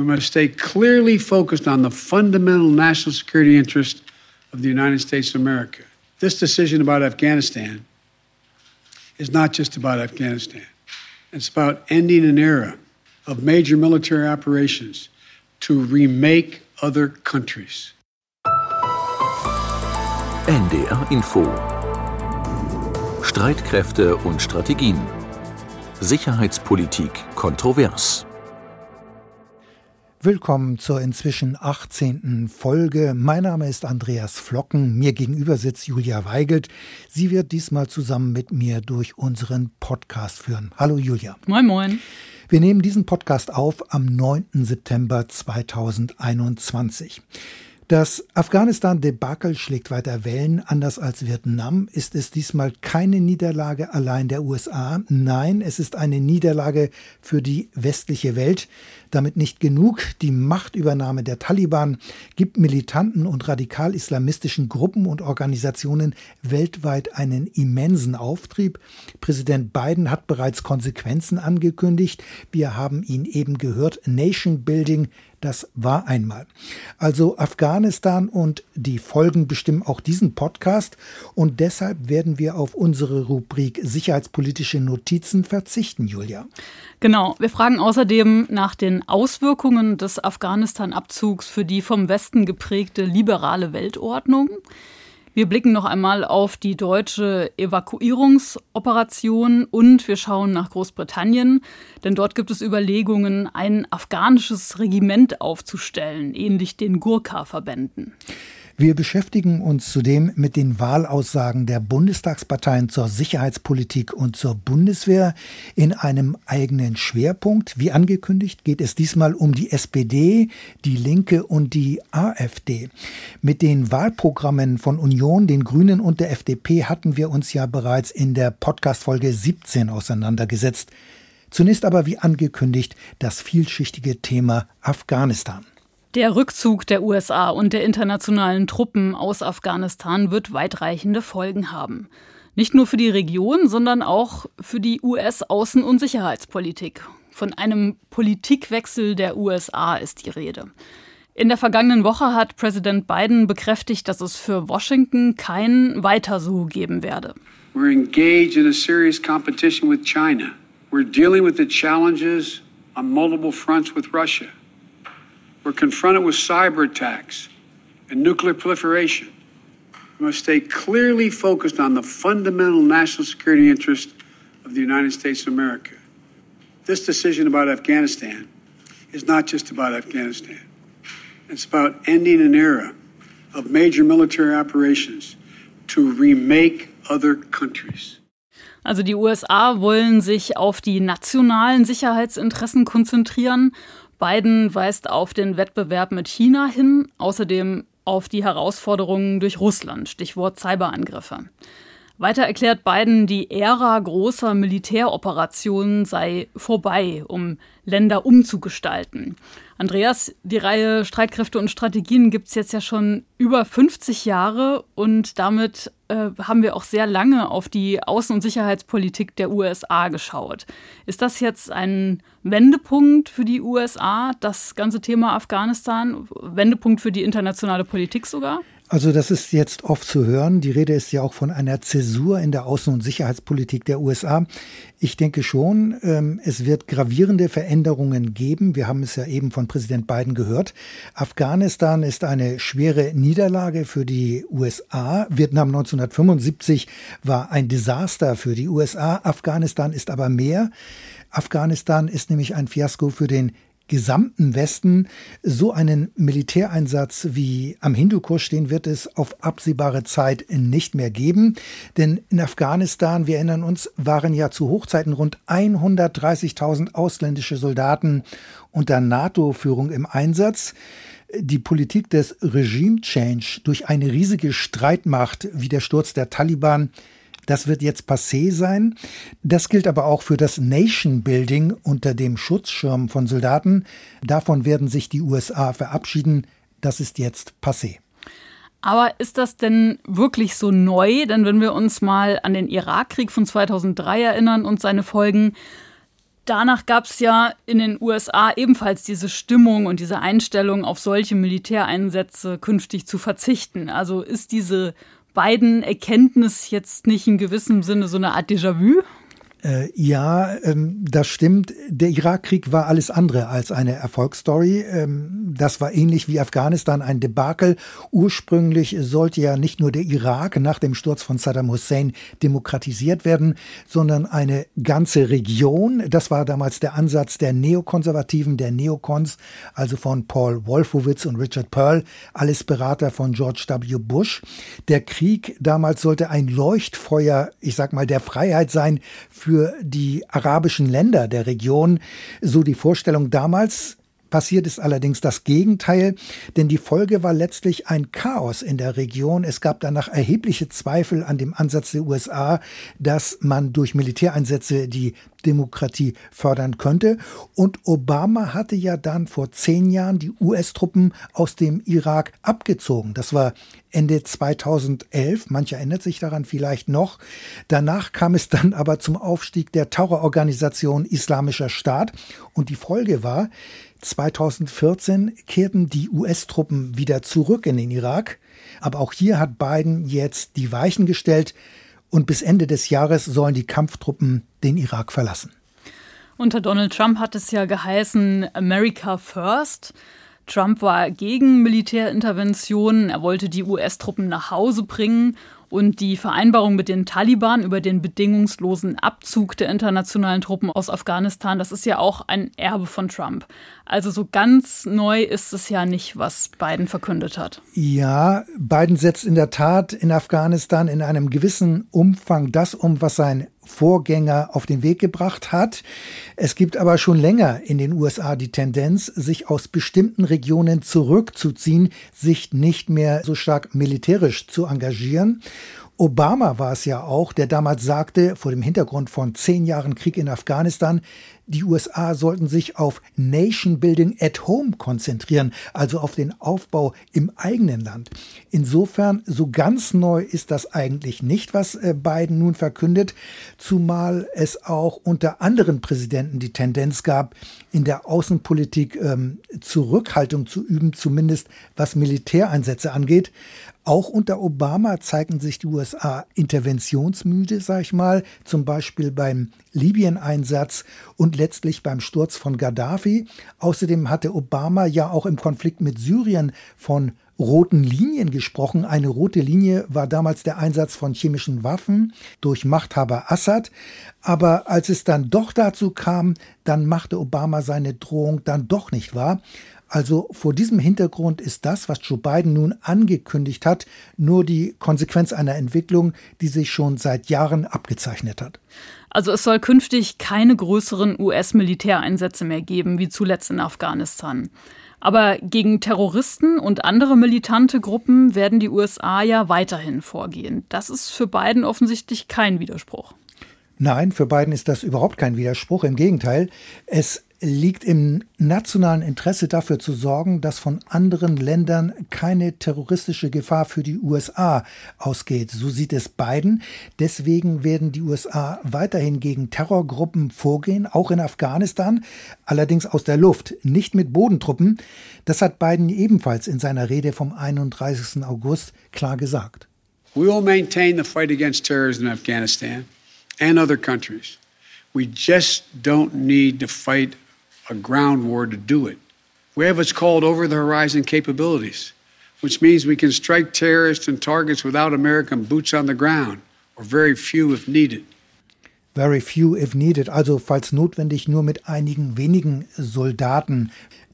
We must stay clearly focused on the fundamental national security interest of the United States of America. This decision about Afghanistan is not just about Afghanistan. It's about ending an era of major military operations to remake other countries. NDR Info Streitkräfte und Strategien Sicherheitspolitik kontrovers Willkommen zur inzwischen 18. Folge. Mein Name ist Andreas Flocken. Mir gegenüber sitzt Julia Weigelt. Sie wird diesmal zusammen mit mir durch unseren Podcast führen. Hallo Julia. Moin, moin. Wir nehmen diesen Podcast auf am 9. September 2021. Das Afghanistan-Debakel schlägt weiter Wellen. Anders als Vietnam ist es diesmal keine Niederlage allein der USA. Nein, es ist eine Niederlage für die westliche Welt. Damit nicht genug. Die Machtübernahme der Taliban gibt militanten und radikal-islamistischen Gruppen und Organisationen weltweit einen immensen Auftrieb. Präsident Biden hat bereits Konsequenzen angekündigt. Wir haben ihn eben gehört. Nation Building das war einmal. Also Afghanistan und die Folgen bestimmen auch diesen Podcast und deshalb werden wir auf unsere Rubrik sicherheitspolitische Notizen verzichten, Julia. Genau. Wir fragen außerdem nach den Auswirkungen des Afghanistan-Abzugs für die vom Westen geprägte liberale Weltordnung. Wir blicken noch einmal auf die deutsche Evakuierungsoperation und wir schauen nach Großbritannien, denn dort gibt es Überlegungen, ein afghanisches Regiment aufzustellen, ähnlich den Gurkha-Verbänden. Wir beschäftigen uns zudem mit den Wahlaussagen der Bundestagsparteien zur Sicherheitspolitik und zur Bundeswehr in einem eigenen Schwerpunkt. Wie angekündigt geht es diesmal um die SPD, die Linke und die AfD. Mit den Wahlprogrammen von Union, den Grünen und der FDP hatten wir uns ja bereits in der Podcast-Folge 17 auseinandergesetzt. Zunächst aber wie angekündigt das vielschichtige Thema Afghanistan. Der Rückzug der USA und der internationalen Truppen aus Afghanistan wird weitreichende Folgen haben. Nicht nur für die Region, sondern auch für die US-Außen- und Sicherheitspolitik. Von einem Politikwechsel der USA ist die Rede. In der vergangenen Woche hat Präsident Biden bekräftigt, dass es für Washington kein Weiter so geben werde. We're engaged in a serious competition with China. We're dealing with the challenges on multiple fronts with Russia. We're confronted with cyber attacks and nuclear proliferation. We must stay clearly focused on the fundamental national security interest of the United States of America. This decision about Afghanistan is not just about Afghanistan. It's about ending an era of major military operations to remake other countries. Also die USA wollen sich auf die nationalen Sicherheitsinteressen konzentrieren Biden weist auf den Wettbewerb mit China hin, außerdem auf die Herausforderungen durch Russland, Stichwort Cyberangriffe. Weiter erklärt Biden, die Ära großer Militäroperationen sei vorbei, um Länder umzugestalten. Andreas, die Reihe Streitkräfte und Strategien gibt es jetzt ja schon über 50 Jahre und damit äh, haben wir auch sehr lange auf die Außen- und Sicherheitspolitik der USA geschaut. Ist das jetzt ein Wendepunkt für die USA, das ganze Thema Afghanistan? Wendepunkt für die internationale Politik sogar? Also das ist jetzt oft zu hören. Die Rede ist ja auch von einer Zäsur in der Außen- und Sicherheitspolitik der USA. Ich denke schon, ähm, es wird gravierende Veränderungen geben. Wir haben es ja eben von Präsident Biden gehört. Afghanistan ist eine schwere Niederlage für die USA. Vietnam 1975 war ein Desaster für die USA. Afghanistan ist aber mehr. Afghanistan ist nämlich ein Fiasko für den gesamten Westen so einen Militäreinsatz wie am Hindukusch, den wird es auf absehbare Zeit nicht mehr geben. Denn in Afghanistan, wir erinnern uns, waren ja zu Hochzeiten rund 130.000 ausländische Soldaten unter NATO-Führung im Einsatz die Politik des Regime Change durch eine riesige Streitmacht wie der Sturz der Taliban das wird jetzt passé sein. Das gilt aber auch für das Nation Building unter dem Schutzschirm von Soldaten. Davon werden sich die USA verabschieden. Das ist jetzt passé. Aber ist das denn wirklich so neu? Denn wenn wir uns mal an den Irakkrieg von 2003 erinnern und seine Folgen, danach gab es ja in den USA ebenfalls diese Stimmung und diese Einstellung, auf solche Militäreinsätze künftig zu verzichten. Also ist diese beiden Erkenntnis jetzt nicht in gewissem Sinne so eine Art Déjà-vu? Äh, ja, ähm, das stimmt. Der Irakkrieg war alles andere als eine Erfolgsstory. Ähm, das war ähnlich wie Afghanistan ein Debakel. Ursprünglich sollte ja nicht nur der Irak nach dem Sturz von Saddam Hussein demokratisiert werden, sondern eine ganze Region. Das war damals der Ansatz der Neokonservativen, der Neokons, also von Paul Wolfowitz und Richard Pearl, alles Berater von George W. Bush. Der Krieg damals sollte ein Leuchtfeuer, ich sag mal, der Freiheit sein für für die arabischen Länder der Region. So die Vorstellung damals. Passiert ist allerdings das Gegenteil, denn die Folge war letztlich ein Chaos in der Region. Es gab danach erhebliche Zweifel an dem Ansatz der USA, dass man durch Militäreinsätze die Demokratie fördern könnte. Und Obama hatte ja dann vor zehn Jahren die US-Truppen aus dem Irak abgezogen. Das war Ende 2011. Mancher erinnert sich daran vielleicht noch. Danach kam es dann aber zum Aufstieg der Terrororganisation Islamischer Staat. Und die Folge war, 2014 kehrten die US-Truppen wieder zurück in den Irak. Aber auch hier hat Biden jetzt die Weichen gestellt und bis Ende des Jahres sollen die Kampftruppen den Irak verlassen. Unter Donald Trump hat es ja geheißen America First. Trump war gegen Militärinterventionen, er wollte die US-Truppen nach Hause bringen und die Vereinbarung mit den Taliban über den bedingungslosen Abzug der internationalen Truppen aus Afghanistan, das ist ja auch ein Erbe von Trump. Also so ganz neu ist es ja nicht, was Biden verkündet hat. Ja, Biden setzt in der Tat in Afghanistan in einem gewissen Umfang das um, was sein Vorgänger auf den Weg gebracht hat. Es gibt aber schon länger in den USA die Tendenz, sich aus bestimmten Regionen zurückzuziehen, sich nicht mehr so stark militärisch zu engagieren. Obama war es ja auch, der damals sagte, vor dem Hintergrund von zehn Jahren Krieg in Afghanistan, die USA sollten sich auf Nation Building at Home konzentrieren, also auf den Aufbau im eigenen Land. Insofern, so ganz neu ist das eigentlich nicht, was äh, Biden nun verkündet, zumal es auch unter anderen Präsidenten die Tendenz gab, in der Außenpolitik ähm, Zurückhaltung zu üben, zumindest was Militäreinsätze angeht. Auch unter Obama zeigten sich die USA interventionsmüde, sag ich mal, zum Beispiel beim Libyen-Einsatz und letztlich beim Sturz von Gaddafi. Außerdem hatte Obama ja auch im Konflikt mit Syrien von roten Linien gesprochen. Eine rote Linie war damals der Einsatz von chemischen Waffen durch Machthaber Assad. Aber als es dann doch dazu kam, dann machte Obama seine Drohung dann doch nicht wahr. Also vor diesem Hintergrund ist das, was Joe Biden nun angekündigt hat, nur die Konsequenz einer Entwicklung, die sich schon seit Jahren abgezeichnet hat. Also es soll künftig keine größeren US-Militäreinsätze mehr geben, wie zuletzt in Afghanistan. Aber gegen Terroristen und andere militante Gruppen werden die USA ja weiterhin vorgehen. Das ist für Biden offensichtlich kein Widerspruch. Nein, für Biden ist das überhaupt kein Widerspruch. Im Gegenteil, es liegt im nationalen Interesse dafür zu sorgen, dass von anderen Ländern keine terroristische Gefahr für die USA ausgeht. So sieht es Biden. Deswegen werden die USA weiterhin gegen Terrorgruppen vorgehen, auch in Afghanistan, allerdings aus der Luft, nicht mit Bodentruppen. Das hat Biden ebenfalls in seiner Rede vom 31. August klar gesagt. We will maintain the fight against terrorism in Afghanistan and other countries. We just don't need to fight a ground war to do it. We have what's called over the horizon capabilities, which means we can strike terrorists and targets without American boots on the ground, or very few if needed. Very few if needed, also falls notwendig nur mit einigen wenigen Soldaten.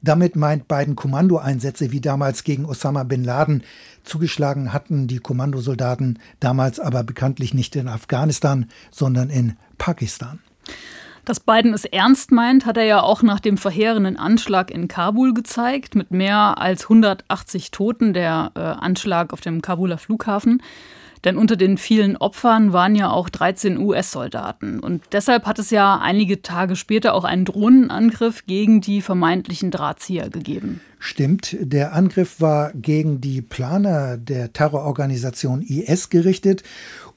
Damit meint beiden Kommandoeinsätze wie damals gegen Osama bin Laden. Zugeschlagen hatten die Kommandosoldaten damals aber bekanntlich nicht in Afghanistan, sondern in Pakistan. Dass Biden es ernst meint, hat er ja auch nach dem verheerenden Anschlag in Kabul gezeigt, mit mehr als 180 Toten, der äh, Anschlag auf dem Kabuler Flughafen. Denn unter den vielen Opfern waren ja auch 13 US-Soldaten. Und deshalb hat es ja einige Tage später auch einen Drohnenangriff gegen die vermeintlichen Drahtzieher gegeben. Stimmt, der Angriff war gegen die Planer der Terrororganisation IS gerichtet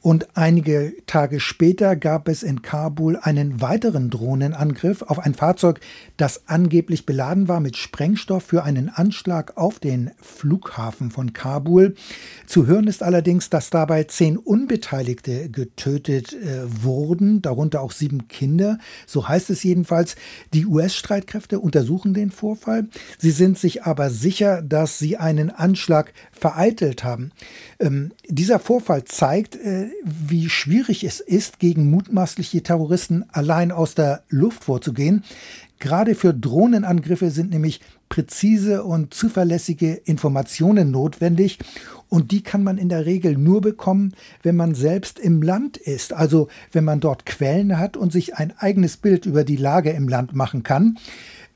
Und einige Tage später gab es in Kabul einen weiteren Drohnenangriff auf ein Fahrzeug, das angeblich beladen war mit Sprengstoff für einen Anschlag auf den Flughafen von Kabul. Zu hören ist allerdings, dass dabei zehn Unbeteiligte getötet äh, wurden, darunter auch sieben Kinder. So heißt es jedenfalls. Die US-Streitkräfte untersuchen den Vorfall. Sie sind sich aber sicher, dass sie einen Anschlag vereitelt haben. Ähm, dieser Vorfall zeigt, äh, wie schwierig es ist, gegen mutmaßliche Terroristen allein aus der Luft vorzugehen. Gerade für Drohnenangriffe sind nämlich präzise und zuverlässige Informationen notwendig und die kann man in der Regel nur bekommen, wenn man selbst im Land ist, also wenn man dort Quellen hat und sich ein eigenes Bild über die Lage im Land machen kann.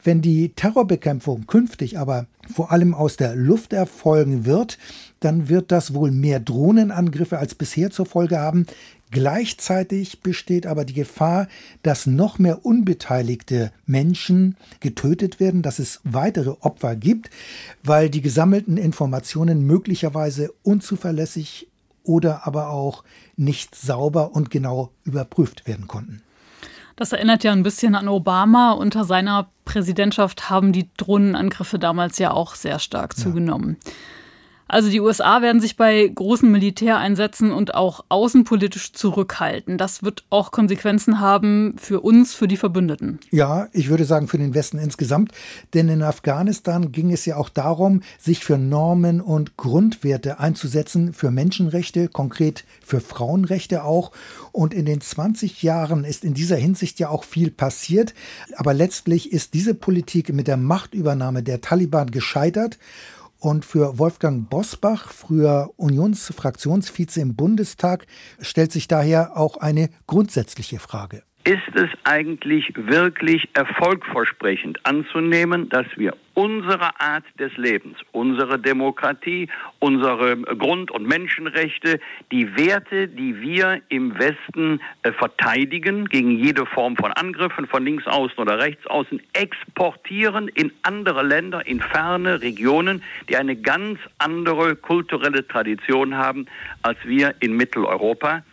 Wenn die Terrorbekämpfung künftig aber vor allem aus der Luft erfolgen wird, dann wird das wohl mehr Drohnenangriffe als bisher zur Folge haben. Gleichzeitig besteht aber die Gefahr, dass noch mehr unbeteiligte Menschen getötet werden, dass es weitere Opfer gibt, weil die gesammelten Informationen möglicherweise unzuverlässig oder aber auch nicht sauber und genau überprüft werden konnten. Das erinnert ja ein bisschen an Obama. Unter seiner Präsidentschaft haben die Drohnenangriffe damals ja auch sehr stark ja. Also die USA werden sich bei großen Militäreinsätzen und auch außenpolitisch zurückhalten. Das wird auch Konsequenzen haben für uns, für die Verbündeten. Ja, ich würde sagen für den Westen insgesamt. Denn in Afghanistan ging es ja auch darum, sich für Normen und Grundwerte einzusetzen, für Menschenrechte, konkret für Frauenrechte auch. Und in den 20 Jahren ist in dieser Hinsicht ja auch viel passiert. Aber letztlich ist diese Politik mit der Machtübernahme der Taliban gescheitert. Und für Wolfgang Bosbach, früher Unionsfraktionsvize im Bundestag, stellt sich daher auch eine grundsätzliche Frage ist es eigentlich wirklich erfolgversprechend anzunehmen, dass wir unsere Art des Lebens, unsere Demokratie, unsere Grund- und Menschenrechte, die Werte, die wir im Westen äh, verteidigen gegen jede Form von Angriffen von links außen oder rechts außen, exportieren in andere Länder, in ferne Regionen, die eine ganz andere kulturelle Tradition haben als wir in Mitteleuropa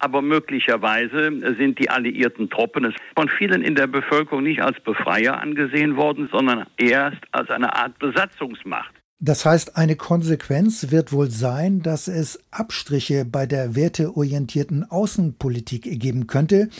aber möglicherweise sind die alliierten Truppen von vielen in der Bevölkerung nicht als Befreier angesehen worden, sondern erst als eine Art Besatzungsmacht. Das heißt, eine Konsequenz wird wohl sein, dass es Abstriche bei der werteorientierten Außenpolitik geben könnte.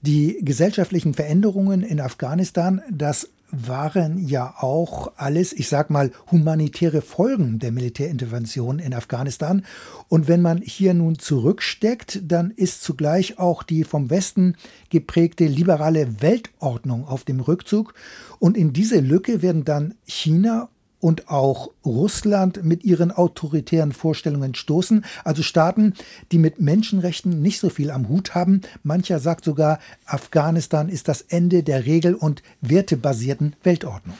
Die gesellschaftlichen Veränderungen in Afghanistan, das waren ja auch alles, ich sag mal, humanitäre Folgen der Militärintervention in Afghanistan. Und wenn man hier nun zurücksteckt, dann ist zugleich auch die vom Westen geprägte liberale Weltordnung auf dem Rückzug. Und in diese Lücke werden dann China und auch Russland mit ihren autoritären Vorstellungen stoßen. Also Staaten, die mit Menschenrechten nicht so viel am Hut haben. Mancher sagt sogar, Afghanistan ist das Ende der regel- und wertebasierten Weltordnung.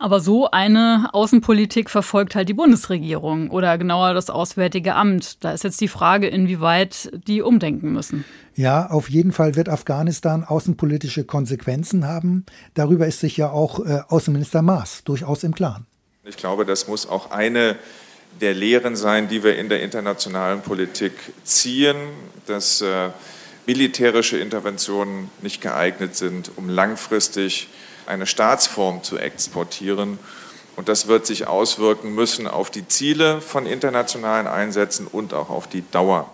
Aber so eine Außenpolitik verfolgt halt die Bundesregierung oder genauer das Auswärtige Amt. Da ist jetzt die Frage, inwieweit die umdenken müssen. Ja, auf jeden Fall wird Afghanistan außenpolitische Konsequenzen haben. Darüber ist sich ja auch äh, Außenminister Maas durchaus im Klaren. Ich glaube, das muss auch eine der Lehren sein, die wir in der internationalen Politik ziehen, dass äh, militärische Interventionen nicht geeignet sind, um langfristig eine Staatsform zu exportieren. Und das wird sich auswirken müssen auf die Ziele von internationalen Einsätzen und auch auf die Dauer.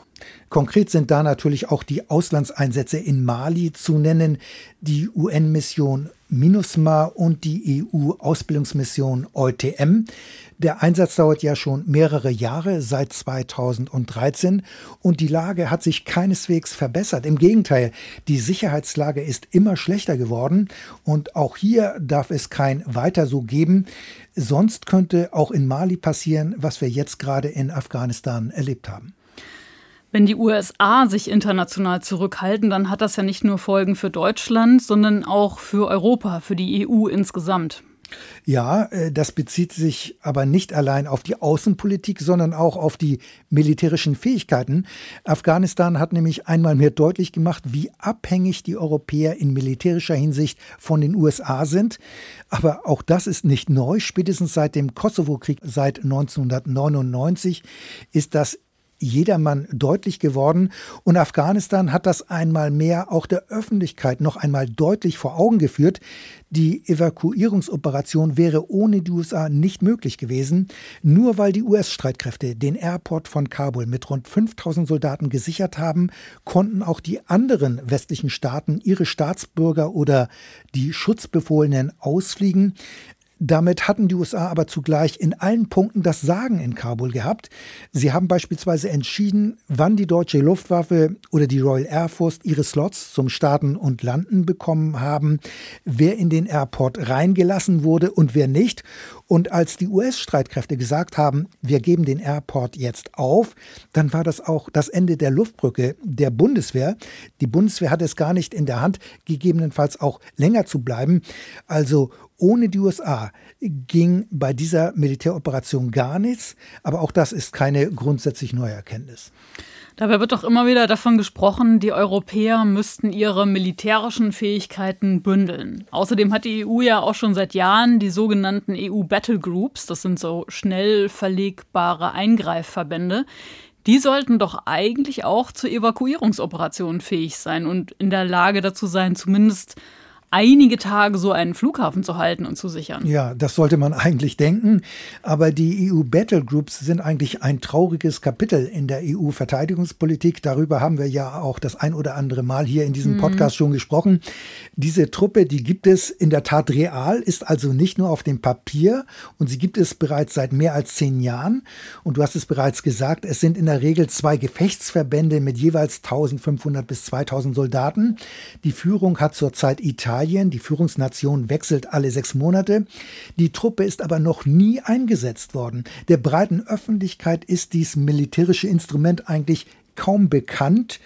Konkret sind da natürlich auch die Auslandseinsätze in Mali zu nennen, die UN-Mission MINUSMA und die EU-Ausbildungsmission EUTM. Der Einsatz dauert ja schon mehrere Jahre, seit 2013, und die Lage hat sich keineswegs verbessert. Im Gegenteil, die Sicherheitslage ist immer schlechter geworden und auch hier darf es kein weiter so geben. Sonst könnte auch in Mali passieren, was wir jetzt gerade in Afghanistan erlebt haben. Wenn die USA sich international zurückhalten, dann hat das ja nicht nur Folgen für Deutschland, sondern auch für Europa, für die EU insgesamt. Ja, äh, das bezieht sich aber nicht allein auf die Außenpolitik, sondern auch auf die militärischen Fähigkeiten. Afghanistan hat nämlich einmal mehr deutlich gemacht, wie abhängig die Europäer in militärischer Hinsicht von den USA sind. Aber auch das ist nicht neu. Spätestens seit dem Kosovo-Krieg seit 1999 ist das jedermann deutlich geworden. Und Afghanistan hat das einmal mehr auch der Öffentlichkeit noch einmal deutlich vor Augen geführt. Die Evakuierungsoperation wäre ohne die USA nicht möglich gewesen, nur weil die US-Streitkräfte den Airport von Kabul mit rund 5000 Soldaten gesichert haben, konnten auch die anderen westlichen Staaten ihre Staatsbürger oder die Schutzbefohlenen ausfliegen. Damit hatten die USA aber zugleich in allen Punkten das Sagen in Kabul gehabt. Sie haben beispielsweise entschieden, wann die deutsche Luftwaffe oder die Royal Air Force ihre Slots zum Starten und Landen bekommen haben, wer in den Airport reingelassen wurde und wer nicht. Und als die US-Streitkräfte gesagt haben, wir geben den Airport jetzt auf, dann war das auch das Ende der Luftbrücke der Bundeswehr. Die Bundeswehr hat es gar nicht in der Hand, gegebenenfalls auch länger zu bleiben. Also ohne die USA ging bei dieser Militäroperation gar nichts, aber auch das ist keine grundsätzlich neue Erkenntnis. Dabei wird doch immer wieder davon gesprochen, die Europäer müssten ihre militärischen Fähigkeiten bündeln. Außerdem hat die EU ja auch schon seit Jahren die sogenannten EU Battle Groups, das sind so schnell verlegbare Eingreifverbände. Die sollten doch eigentlich auch zu Evakuierungsoperationen fähig sein und in der Lage dazu sein, zumindest einige Tage so einen Flughafen zu halten und zu sichern. Ja, das sollte man eigentlich denken. Aber die EU Battle Groups sind eigentlich ein trauriges Kapitel in der EU-Verteidigungspolitik. Darüber haben wir ja auch das ein oder andere Mal hier in diesem mhm. Podcast schon gesprochen. Diese Truppe, die gibt es in der Tat real, ist also nicht nur auf dem Papier und sie gibt es bereits seit mehr als zehn Jahren. Und du hast es bereits gesagt, es sind in der Regel zwei Gefechtsverbände mit jeweils 1500 bis 2000 Soldaten. Die Führung hat zurzeit Italien Italien. Die Führungsnation wechselt alle sechs Monate. Die Truppe ist aber noch nie eingesetzt worden. Der breiten Öffentlichkeit ist dies militärische Instrument eigentlich kaum bekannt.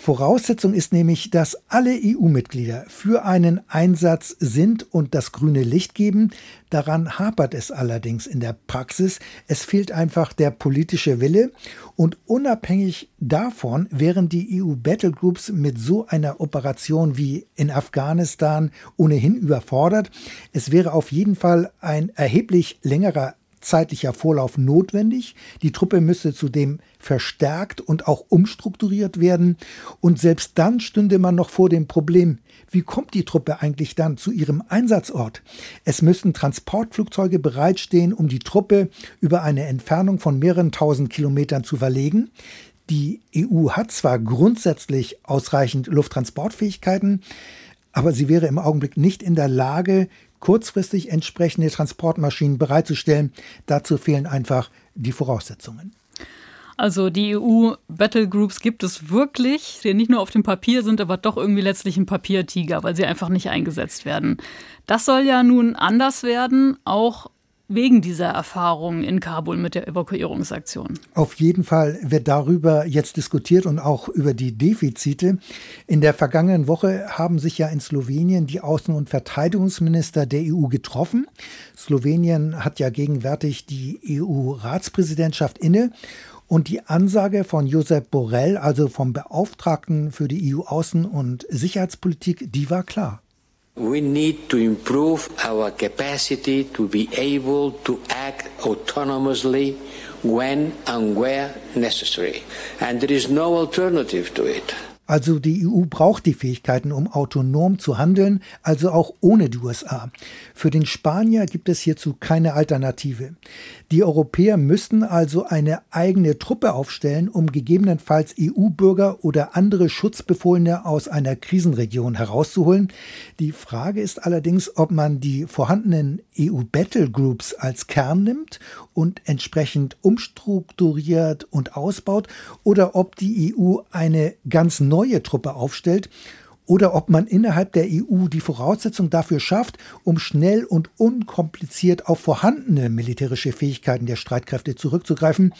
Voraussetzung ist nämlich, dass alle EU-Mitglieder für einen Einsatz sind und das grüne Licht geben. Daran hapert es allerdings in der Praxis. Es fehlt einfach der politische Wille. Und unabhängig davon wären die EU-Battlegroups mit so einer Operation wie in Afghanistan ohnehin überfordert. Es wäre auf jeden Fall ein erheblich längerer zeitlicher Vorlauf notwendig. Die Truppe müsste zudem verstärkt und auch umstrukturiert werden. Und selbst dann stünde man noch vor dem Problem, wie kommt die Truppe eigentlich dann zu ihrem Einsatzort? Es müssen Transportflugzeuge bereitstehen, um die Truppe über eine Entfernung von mehreren tausend Kilometern zu verlegen. Die EU hat zwar grundsätzlich ausreichend Lufttransportfähigkeiten, aber sie wäre im Augenblick nicht in der Lage, kurzfristig entsprechende Transportmaschinen bereitzustellen. Dazu fehlen einfach die Voraussetzungen. Also die EU-Battlegroups gibt es wirklich, die nicht nur auf dem Papier sind, aber doch irgendwie letztlich ein Papiertiger, weil sie einfach nicht eingesetzt werden. Das soll ja nun anders werden, auch wegen dieser Erfahrung in Kabul mit der Evakuierungsaktion. Auf jeden Fall wird darüber jetzt diskutiert und auch über die Defizite. In der vergangenen Woche haben sich ja in Slowenien die Außen- und Verteidigungsminister der EU getroffen. Slowenien hat ja gegenwärtig die EU-Ratspräsidentschaft inne. Und die Ansage von Josep Borrell, also vom Beauftragten für die EU-Außen- und Sicherheitspolitik, die war klar. We need to improve our capacity to be able to act autonomously when and where necessary. And there is no alternative to it. Also die EU braucht die Fähigkeiten, um autonom zu handeln, also auch ohne die USA. Für den Spanier gibt es hierzu keine Alternative. Die Europäer müssten also eine eigene Truppe aufstellen, um gegebenenfalls EU-Bürger oder andere Schutzbefohlene aus einer Krisenregion herauszuholen. Die Frage ist allerdings, ob man die vorhandenen EU-Battlegroups als Kern nimmt und entsprechend umstrukturiert und ausbaut oder ob die EU eine ganz neue Truppe aufstellt oder ob man innerhalb der EU die Voraussetzung dafür schafft, um schnell und unkompliziert auf vorhandene militärische Fähigkeiten der Streitkräfte zurückzugreifen.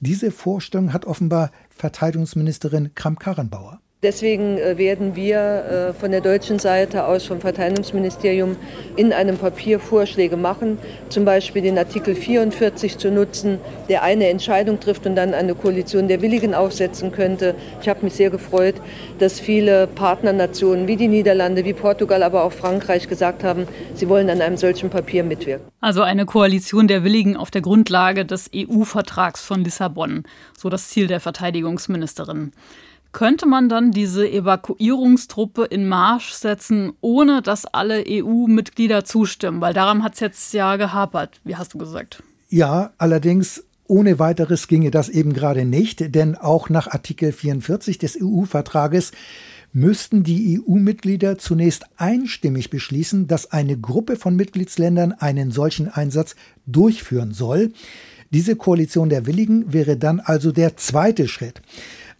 Diese Vorstellung hat offenbar Verteidigungsministerin Kram-Karrenbauer. Deswegen äh, werden wir äh, von der deutschen Seite aus vom Verteidigungsministerium in einem Papier Vorschläge machen, zum Beispiel den Artikel 44 zu nutzen, der eine Entscheidung trifft und dann eine Koalition der Willigen aufsetzen könnte. Ich habe mich sehr gefreut, dass viele Partnernationen wie die Niederlande, wie Portugal, aber auch Frankreich gesagt haben, sie wollen an einem solchen Papier mitwirken. Also eine Koalition der Willigen auf der Grundlage des EU-Vertrags von Lissabon, so das Ziel der Verteidigungsministerin. Könnte man dann diese Evakuierungstruppe in Marsch setzen, ohne dass alle EU-Mitglieder zustimmen? Weil daran hat es jetzt ja gehapert, wie hast du gesagt. Ja, allerdings ohne weiteres ginge das eben gerade nicht, denn auch nach Artikel 44 des EU-Vertrages müssten die EU-Mitglieder zunächst einstimmig beschließen, dass eine Gruppe von Mitgliedsländern einen solchen Einsatz durchführen soll. Diese Koalition der Willigen wäre dann also der zweite Schritt.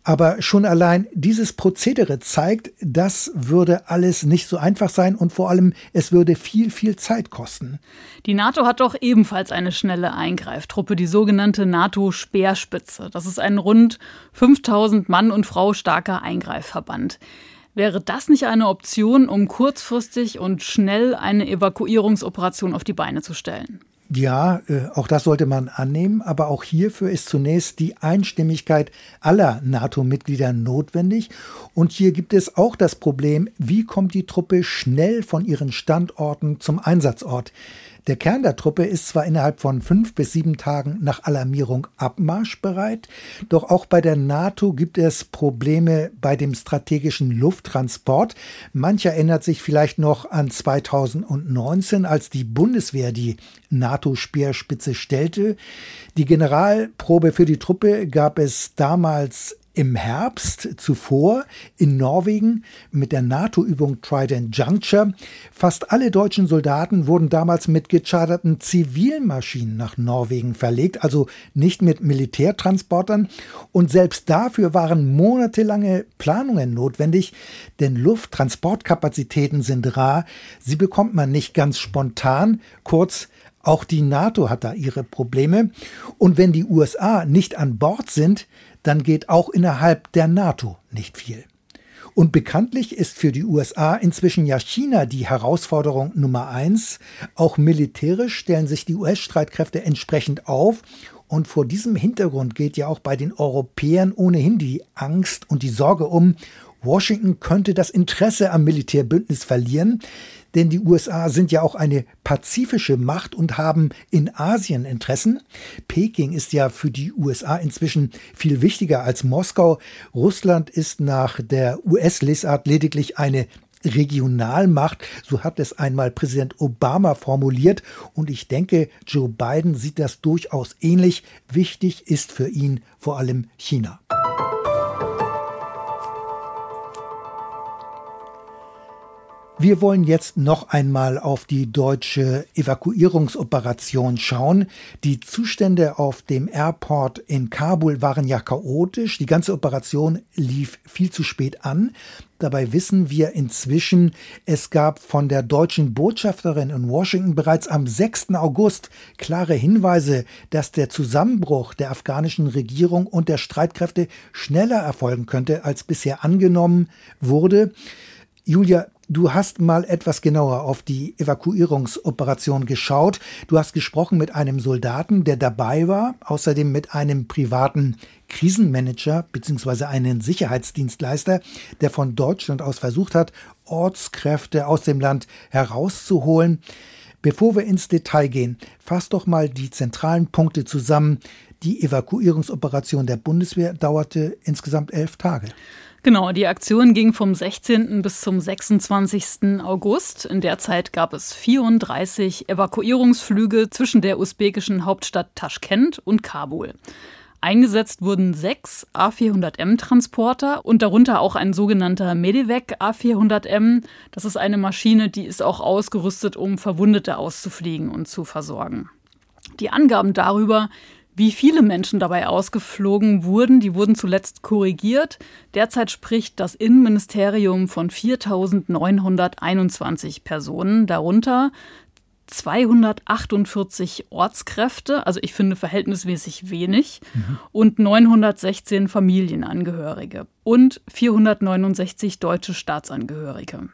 Aber schon allein dieses Prozedere zeigt, das würde alles nicht so einfach sein und vor allem es würde viel, viel Zeit kosten. Die NATO hat doch ebenfalls eine schnelle Eingreiftruppe, die sogenannte NATO-Speerspitze. Das ist ein rund 5000 Mann und Frau starker Eingreifverband. Wäre das nicht eine Option, um kurzfristig und schnell eine Evakuierungsoperation auf die Beine zu stellen? Ja, äh, auch das sollte man annehmen, aber auch hierfür ist zunächst die Einstimmigkeit aller NATO-Mitglieder notwendig. Und hier gibt es auch das Problem, wie kommt die Truppe schnell von ihren Standorten zum Einsatzort. Der Kern der Truppe ist zwar innerhalb von fünf bis sieben Tagen nach Alarmierung abmarschbereit, doch auch bei der NATO gibt es Probleme bei dem strategischen Lufttransport. Mancher erinnert sich vielleicht noch an 2019, als die Bundeswehr die NATO-Speerspitze stellte. Die Generalprobe für die Truppe gab es damals im Herbst zuvor in Norwegen mit der NATO-Übung Trident Juncture. Fast alle deutschen Soldaten wurden damals mit gecharterten Zivilmaschinen nach Norwegen verlegt, also nicht mit Militärtransportern. Und selbst dafür waren monatelange Planungen notwendig, denn Lufttransportkapazitäten sind rar. Sie bekommt man nicht ganz spontan. Kurz, auch die NATO hat da ihre Probleme. Und wenn die USA nicht an Bord sind, dann geht auch innerhalb der NATO nicht viel. Und bekanntlich ist für die USA inzwischen ja China die Herausforderung Nummer eins. Auch militärisch stellen sich die US-Streitkräfte entsprechend auf. Und vor diesem Hintergrund geht ja auch bei den Europäern ohnehin die Angst und die Sorge um, Washington könnte das Interesse am Militärbündnis verlieren denn die USA sind ja auch eine pazifische Macht und haben in Asien Interessen. Peking ist ja für die USA inzwischen viel wichtiger als Moskau. Russland ist nach der US-Lesart lediglich eine Regionalmacht, so hat es einmal Präsident Obama formuliert und ich denke, Joe Biden sieht das durchaus ähnlich. Wichtig ist für ihn vor allem China. Wir wollen jetzt noch einmal auf die deutsche Evakuierungsoperation schauen. Die Zustände auf dem Airport in Kabul waren ja chaotisch. Die ganze Operation lief viel zu spät an. Dabei wissen wir inzwischen, es gab von der deutschen Botschafterin in Washington bereits am 6. August klare Hinweise, dass der Zusammenbruch der afghanischen Regierung und der Streitkräfte schneller erfolgen könnte, als bisher angenommen wurde. Julia, Du hast mal etwas genauer auf die Evakuierungsoperation geschaut. Du hast gesprochen mit einem Soldaten, der dabei war, außerdem mit einem privaten Krisenmanager bzw. einen Sicherheitsdienstleister, der von Deutschland aus versucht hat, Ortskräfte aus dem Land herauszuholen. Bevor wir ins Detail gehen, fass doch mal die zentralen Punkte zusammen. Die Evakuierungsoperation der Bundeswehr dauerte insgesamt elf Tage. Genau, die Aktion ging vom 16. bis zum 26. August. In der Zeit gab es 34 Evakuierungsflüge zwischen der usbekischen Hauptstadt Taschkent und Kabul. Eingesetzt wurden sechs A400M-Transporter und darunter auch ein sogenannter Medivac A400M. Das ist eine Maschine, die ist auch ausgerüstet, um Verwundete auszufliegen und zu versorgen. Die Angaben darüber, wie viele Menschen dabei ausgeflogen wurden, die wurden zuletzt korrigiert. Derzeit spricht das Innenministerium von 4.921 Personen, darunter 248 Ortskräfte, also ich finde verhältnismäßig wenig, mhm. und 916 Familienangehörige und 469 deutsche Staatsangehörige.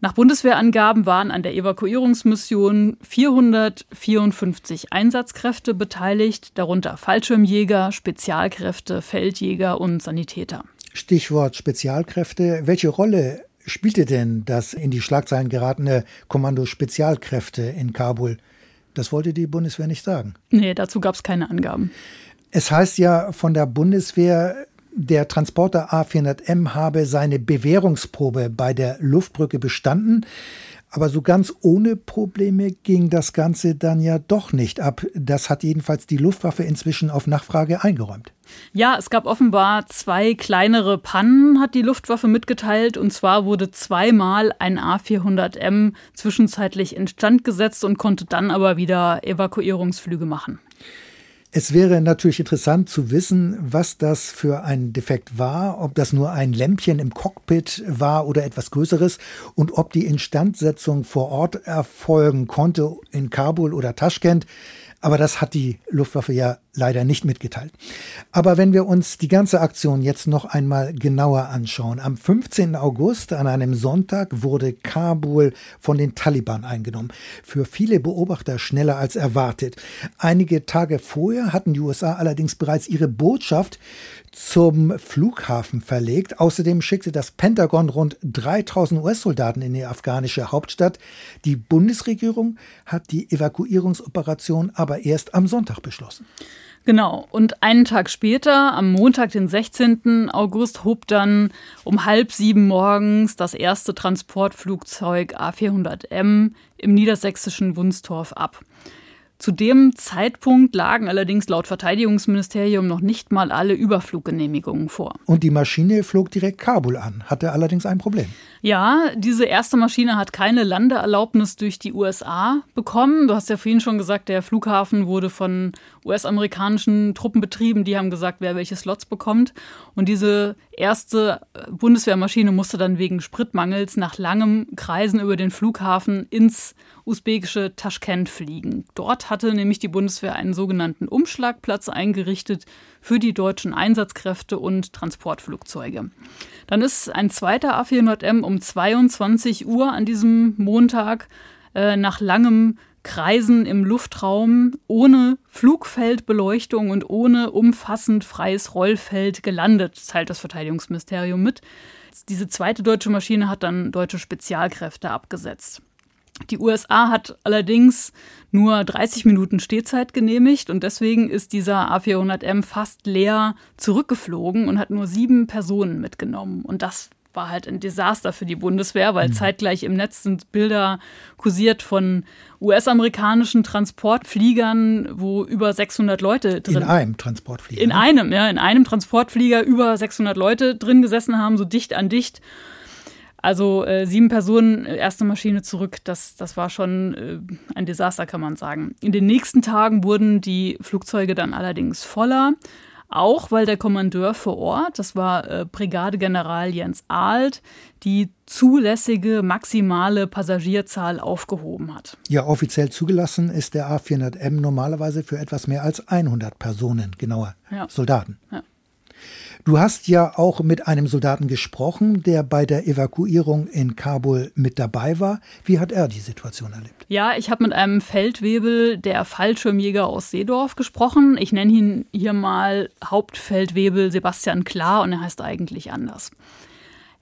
Nach Bundeswehrangaben waren an der Evakuierungsmission 454 Einsatzkräfte beteiligt, darunter Fallschirmjäger, Spezialkräfte, Feldjäger und Sanitäter. Stichwort Spezialkräfte. Welche Rolle spielte denn das in die Schlagzeilen geratene Kommando Spezialkräfte in Kabul? Das wollte die Bundeswehr nicht sagen. Nee, dazu gab es keine Angaben. Es heißt ja von der Bundeswehr, der Transporter A400M habe seine Bewährungsprobe bei der Luftbrücke bestanden. Aber so ganz ohne Probleme ging das Ganze dann ja doch nicht ab. Das hat jedenfalls die Luftwaffe inzwischen auf Nachfrage eingeräumt. Ja, es gab offenbar zwei kleinere Pannen, hat die Luftwaffe mitgeteilt. Und zwar wurde zweimal ein A400M zwischenzeitlich instand gesetzt und konnte dann aber wieder Evakuierungsflüge machen. Es wäre natürlich interessant zu wissen, was das für ein Defekt war, ob das nur ein Lämpchen im Cockpit war oder etwas Größeres und ob die Instandsetzung vor Ort erfolgen konnte in Kabul oder Taschkent. Aber das hat die Luftwaffe ja leider nicht mitgeteilt. Aber wenn wir uns die ganze Aktion jetzt noch einmal genauer anschauen. Am 15. August, an einem Sonntag, wurde Kabul von den Taliban eingenommen. Für viele Beobachter schneller als erwartet. Einige Tage vorher hatten die USA allerdings bereits ihre Botschaft zum Flughafen verlegt. Außerdem schickte das Pentagon rund 3000 US-Soldaten in die afghanische Hauptstadt. Die Bundesregierung hat die Evakuierungsoperation aber erst am Sonntag beschlossen. Genau. Und einen Tag später, am Montag, den 16. August, hob dann um halb sieben morgens das erste Transportflugzeug A400M im niedersächsischen Wunstorf ab. Zu dem Zeitpunkt lagen allerdings laut Verteidigungsministerium noch nicht mal alle Überfluggenehmigungen vor. Und die Maschine flog direkt Kabul an, hatte allerdings ein Problem. Ja, diese erste Maschine hat keine Landeerlaubnis durch die USA bekommen. Du hast ja vorhin schon gesagt, der Flughafen wurde von US-amerikanischen Truppen betrieben. Die haben gesagt, wer welche Slots bekommt. Und diese erste Bundeswehrmaschine musste dann wegen Spritmangels nach langem Kreisen über den Flughafen ins usbekische Taschkent fliegen. Dort hatte nämlich die Bundeswehr einen sogenannten Umschlagplatz eingerichtet für die deutschen Einsatzkräfte und Transportflugzeuge. Dann ist ein zweiter A400M um 22 Uhr an diesem Montag äh, nach langem Kreisen im Luftraum ohne Flugfeldbeleuchtung und ohne umfassend freies Rollfeld gelandet, teilt das Verteidigungsministerium mit. Diese zweite deutsche Maschine hat dann deutsche Spezialkräfte abgesetzt. Die USA hat allerdings nur 30 Minuten Stehzeit genehmigt und deswegen ist dieser A400M fast leer zurückgeflogen und hat nur sieben Personen mitgenommen. Und das war halt ein Desaster für die Bundeswehr, weil mhm. zeitgleich im Netz sind Bilder kursiert von US-amerikanischen Transportfliegern, wo über 600 Leute drin. In einem Transportflieger. In einem, ja, in einem Transportflieger über 600 Leute drin gesessen haben, so dicht an dicht. Also äh, sieben Personen, äh, erste Maschine zurück, das, das war schon äh, ein Desaster, kann man sagen. In den nächsten Tagen wurden die Flugzeuge dann allerdings voller. Auch weil der Kommandeur vor Ort, das war äh, Brigadegeneral Jens Ahlt, die zulässige maximale Passagierzahl aufgehoben hat. Ja, offiziell zugelassen ist der A400M normalerweise für etwas mehr als 100 Personen, genauer ja. Soldaten. Ja. Du hast ja auch mit einem Soldaten gesprochen, der bei der Evakuierung in Kabul mit dabei war. Wie hat er die Situation erlebt? Ja, ich habe mit einem Feldwebel der Fallschirmjäger aus Seedorf gesprochen. Ich nenne ihn hier mal Hauptfeldwebel Sebastian Klar und er heißt eigentlich anders.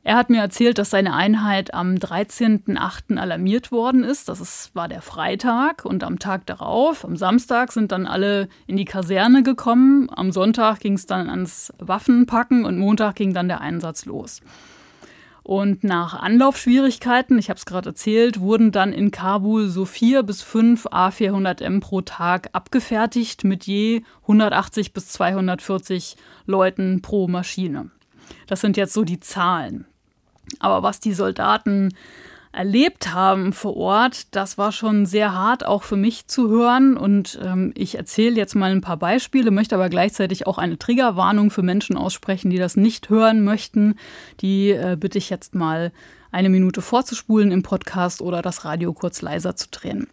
Er hat mir erzählt, dass seine Einheit am 13.08. alarmiert worden ist. Das ist, war der Freitag. Und am Tag darauf, am Samstag, sind dann alle in die Kaserne gekommen. Am Sonntag ging es dann ans Waffenpacken und Montag ging dann der Einsatz los. Und nach Anlaufschwierigkeiten, ich habe es gerade erzählt, wurden dann in Kabul so vier bis fünf A400M pro Tag abgefertigt mit je 180 bis 240 Leuten pro Maschine. Das sind jetzt so die Zahlen. Aber was die Soldaten erlebt haben vor Ort, das war schon sehr hart auch für mich zu hören. Und ähm, ich erzähle jetzt mal ein paar Beispiele, möchte aber gleichzeitig auch eine Triggerwarnung für Menschen aussprechen, die das nicht hören möchten. Die äh, bitte ich jetzt mal eine Minute vorzuspulen im Podcast oder das Radio kurz leiser zu drehen.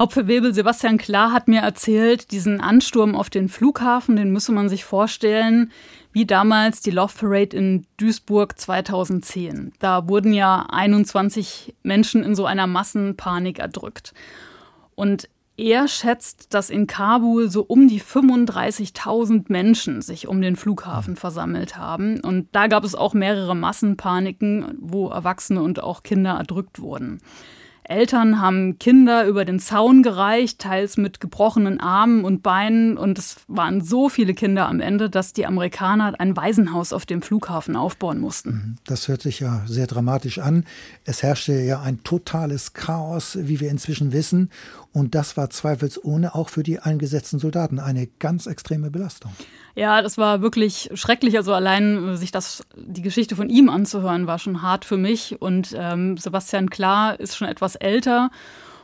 Hauptfeldwebel Sebastian Klar hat mir erzählt, diesen Ansturm auf den Flughafen, den müsse man sich vorstellen, wie damals die Love Parade in Duisburg 2010. Da wurden ja 21 Menschen in so einer Massenpanik erdrückt. Und er schätzt, dass in Kabul so um die 35.000 Menschen sich um den Flughafen versammelt haben. Und da gab es auch mehrere Massenpaniken, wo Erwachsene und auch Kinder erdrückt wurden. Eltern haben Kinder über den Zaun gereicht, teils mit gebrochenen Armen und Beinen. Und es waren so viele Kinder am Ende, dass die Amerikaner ein Waisenhaus auf dem Flughafen aufbauen mussten. Mhm. Das hört sich ja sehr dramatisch an. Es herrschte ja ein totales Chaos, wie wir inzwischen wissen. Und das war zweifelsohne auch für die eingesetzten Soldaten eine ganz extreme Belastung. Ja, das war wirklich schrecklich. Also allein äh, sich das, die Geschichte von ihm anzuhören, war schon hart für mich. Und ähm, Sebastian Klar ist schon etwas älter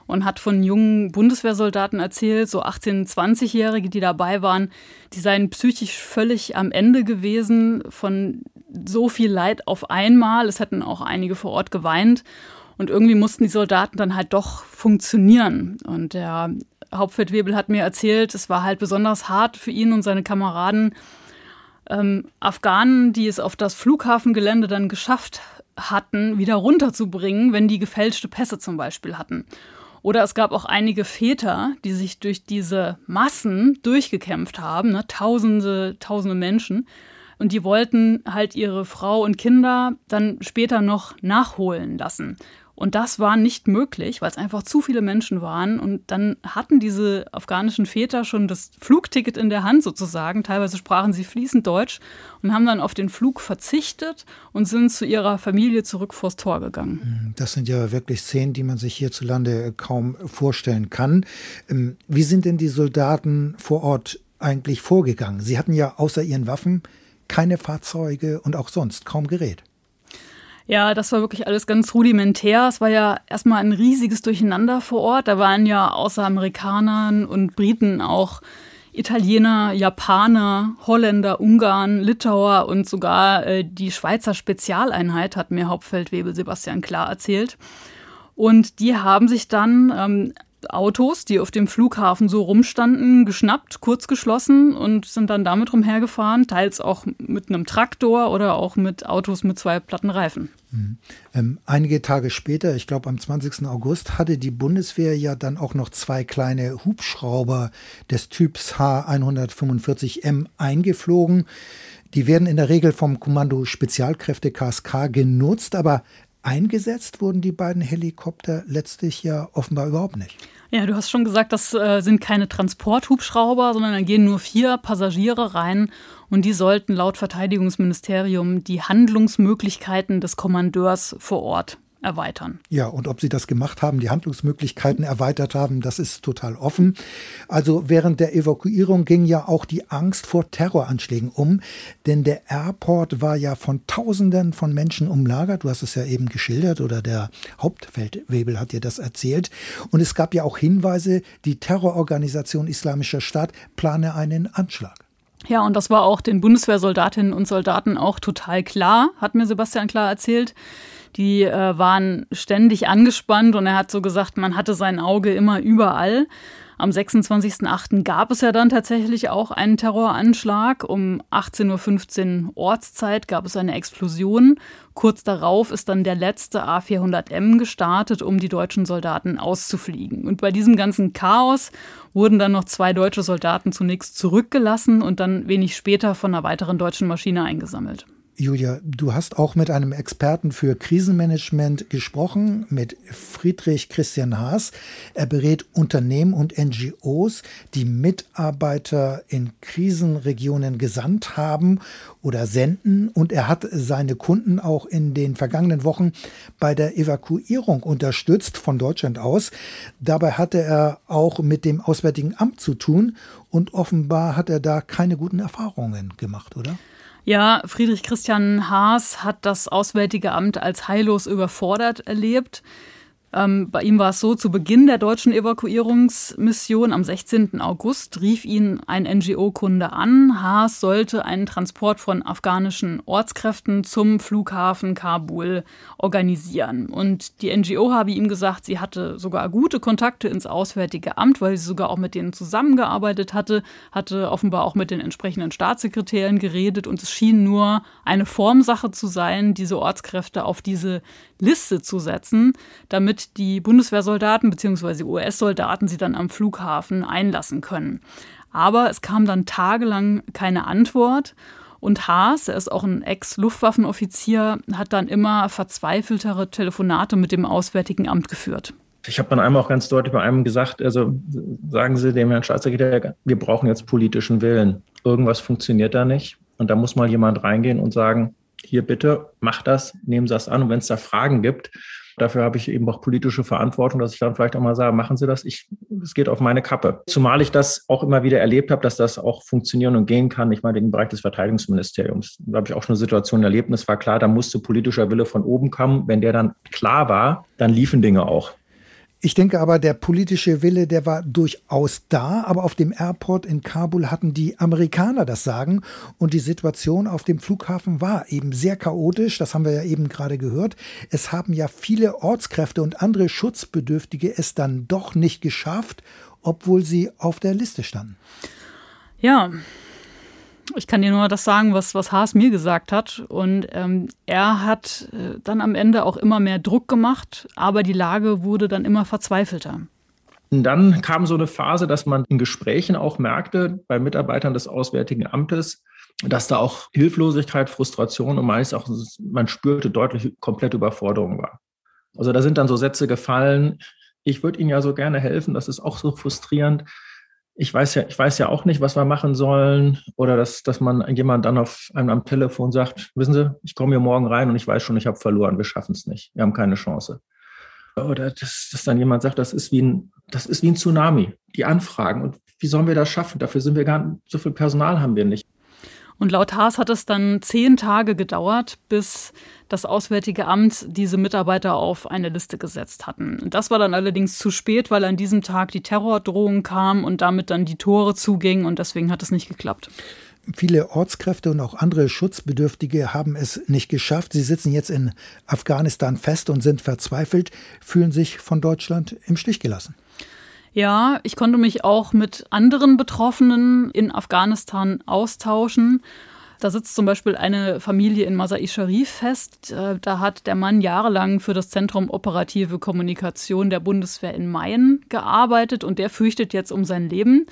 und hat von jungen Bundeswehrsoldaten erzählt, so 18-, 20-Jährige, die dabei waren, die seien psychisch völlig am Ende gewesen von so viel Leid auf einmal. Es hätten auch einige vor Ort geweint. Und irgendwie mussten die Soldaten dann halt doch funktionieren. Und der Hauptfeldwebel hat mir erzählt, es war halt besonders hart für ihn und seine Kameraden, ähm, Afghanen, die es auf das Flughafengelände dann geschafft hatten, wieder runterzubringen, wenn die gefälschte Pässe zum Beispiel hatten. Oder es gab auch einige Väter, die sich durch diese Massen durchgekämpft haben, ne? tausende, tausende Menschen. Und die wollten halt ihre Frau und Kinder dann später noch nachholen lassen. Und das war nicht möglich, weil es einfach zu viele Menschen waren. Und dann hatten diese afghanischen Väter schon das Flugticket in der Hand sozusagen. Teilweise sprachen sie fließend Deutsch und haben dann auf den Flug verzichtet und sind zu ihrer Familie zurück vors Tor gegangen. Mhm, das sind ja wirklich Szenen, die man sich hierzulande kaum vorstellen kann. Ähm, wie sind denn die Soldaten vor Ort eigentlich vorgegangen? Sie hatten ja außer ihren Waffen keine Fahrzeuge und auch sonst kaum Gerät. Ja, das war wirklich alles ganz rudimentär. Es war ja erstmal ein riesiges Durcheinander vor Ort. Da waren ja außer Amerikanern und Briten auch Italiener, Japaner, Holländer, Ungarn, Litauer und sogar äh, die Schweizer Spezialeinheit, hat mir Hauptfeldwebel Sebastian Klar erzählt. Und die haben sich dann ähm, Autos, die auf dem Flughafen so rumstanden, geschnappt, kurz geschlossen und sind dann damit rumhergefahren, teils auch mit einem Traktor oder auch mit Autos mit zwei platten Reifen. Mhm. Ähm, einige Tage später, ich glaube am 20. August, hatte die Bundeswehr ja dann auch noch zwei kleine Hubschrauber des Typs H145M eingeflogen. Die werden in der Regel vom Kommando Spezialkräfte KSK genutzt, aber eingesetzt wurden die beiden Helikopter letztlich ja offenbar überhaupt nicht. Ja, du hast schon gesagt, das äh, sind keine Transporthubschrauber, sondern da gehen nur vier Passagiere rein und die sollten laut Verteidigungsministerium die Handlungsmöglichkeiten des Kommandeurs vor Ort erweitern. Ja, und ob sie das gemacht haben, die Handlungsmöglichkeiten erweitert haben, das ist total offen. Also während der Evakuierung ging ja auch die Angst vor Terroranschlägen um, denn der Airport war ja von Tausenden von Menschen umlagert. Du hast es ja eben geschildert oder der Hauptfeldwebel hat dir das erzählt. Und es gab ja auch Hinweise, die Terrororganisation Islamischer Staat plane einen Anschlag. Ja, und das war auch den Bundeswehrsoldatinnen und Soldaten auch total klar, hat mir Sebastian klar erzählt. Die äh, waren ständig angespannt und er hat so gesagt, man hatte sein Auge immer überall. Am 26.08. gab es ja dann tatsächlich auch einen Terroranschlag. Um 18.15 Uhr Ortszeit gab es eine Explosion. Kurz darauf ist dann der letzte A400M gestartet, um die deutschen Soldaten auszufliegen. Und bei diesem ganzen Chaos wurden dann noch zwei deutsche Soldaten zunächst zurückgelassen und dann wenig später von einer weiteren deutschen Maschine eingesammelt. Julia, du hast auch mit einem Experten für Krisenmanagement gesprochen, mit Friedrich Christian Haas. Er berät Unternehmen und NGOs, die Mitarbeiter in Krisenregionen gesandt haben oder senden. Und er hat seine Kunden auch in den vergangenen Wochen bei der Evakuierung unterstützt von Deutschland aus. Dabei hatte er auch mit dem Auswärtigen Amt zu tun und offenbar hat er da keine guten Erfahrungen gemacht, oder? Ja, Friedrich Christian Haas hat das Auswärtige Amt als heillos überfordert erlebt. Ähm, bei ihm war es so, zu Beginn der deutschen Evakuierungsmission am 16. August rief ihn ein NGO-Kunde an. Haas sollte einen Transport von afghanischen Ortskräften zum Flughafen Kabul organisieren. Und die NGO habe ihm gesagt, sie hatte sogar gute Kontakte ins Auswärtige Amt, weil sie sogar auch mit denen zusammengearbeitet hatte, hatte offenbar auch mit den entsprechenden Staatssekretären geredet und es schien nur eine Formsache zu sein, diese Ortskräfte auf diese Liste zu setzen, damit die Bundeswehrsoldaten bzw. US-Soldaten sie dann am Flughafen einlassen können. Aber es kam dann tagelang keine Antwort. Und Haas, er ist auch ein Ex-Luftwaffenoffizier, hat dann immer verzweifeltere Telefonate mit dem Auswärtigen Amt geführt. Ich habe dann einmal auch ganz deutlich bei einem gesagt, also sagen Sie dem Herrn Staatssekretär, wir brauchen jetzt politischen Willen. Irgendwas funktioniert da nicht. Und da muss mal jemand reingehen und sagen, hier bitte, mach das, nehmen Sie das an. Und wenn es da Fragen gibt, dafür habe ich eben auch politische Verantwortung, dass ich dann vielleicht auch mal sage, machen Sie das, ich, es geht auf meine Kappe. Zumal ich das auch immer wieder erlebt habe, dass das auch funktionieren und gehen kann. Ich meine, im Bereich des Verteidigungsministeriums, da habe ich auch schon eine Situation erlebt und es war klar, da musste politischer Wille von oben kommen. Wenn der dann klar war, dann liefen Dinge auch. Ich denke aber, der politische Wille, der war durchaus da, aber auf dem Airport in Kabul hatten die Amerikaner das Sagen und die Situation auf dem Flughafen war eben sehr chaotisch, das haben wir ja eben gerade gehört. Es haben ja viele Ortskräfte und andere Schutzbedürftige es dann doch nicht geschafft, obwohl sie auf der Liste standen. Ja, ich kann dir nur das sagen, was, was Haas mir gesagt hat. Und ähm, er hat äh, dann am Ende auch immer mehr Druck gemacht, aber die Lage wurde dann immer verzweifelter. Dann kam so eine Phase, dass man in Gesprächen auch merkte, bei Mitarbeitern des Auswärtigen Amtes, dass da auch Hilflosigkeit, Frustration und meist auch, man spürte deutlich komplette Überforderung war. Also da sind dann so Sätze gefallen, ich würde Ihnen ja so gerne helfen, das ist auch so frustrierend ich weiß ja, ich weiß ja auch nicht, was wir machen sollen. Oder dass, dass man jemand dann auf einem am Telefon sagt, wissen Sie, ich komme hier morgen rein und ich weiß schon, ich habe verloren, wir schaffen es nicht, wir haben keine Chance. Oder dass, dass dann jemand sagt, das ist wie ein, das ist wie ein Tsunami, die Anfragen. Und wie sollen wir das schaffen? Dafür sind wir gar nicht, so viel Personal haben wir nicht. Und laut Haas hat es dann zehn Tage gedauert, bis das Auswärtige Amt diese Mitarbeiter auf eine Liste gesetzt hatten. Das war dann allerdings zu spät, weil an diesem Tag die Terrordrohung kam und damit dann die Tore zugingen und deswegen hat es nicht geklappt. Viele Ortskräfte und auch andere Schutzbedürftige haben es nicht geschafft. Sie sitzen jetzt in Afghanistan fest und sind verzweifelt, fühlen sich von Deutschland im Stich gelassen. Ja, ich konnte mich auch mit anderen Betroffenen in Afghanistan austauschen. Da sitzt zum Beispiel eine Familie in Masai Sharif fest. Äh, da hat der Mann jahrelang für das Zentrum Operative Kommunikation der Bundeswehr in Mayen gearbeitet und der fürchtet jetzt um sein Leben.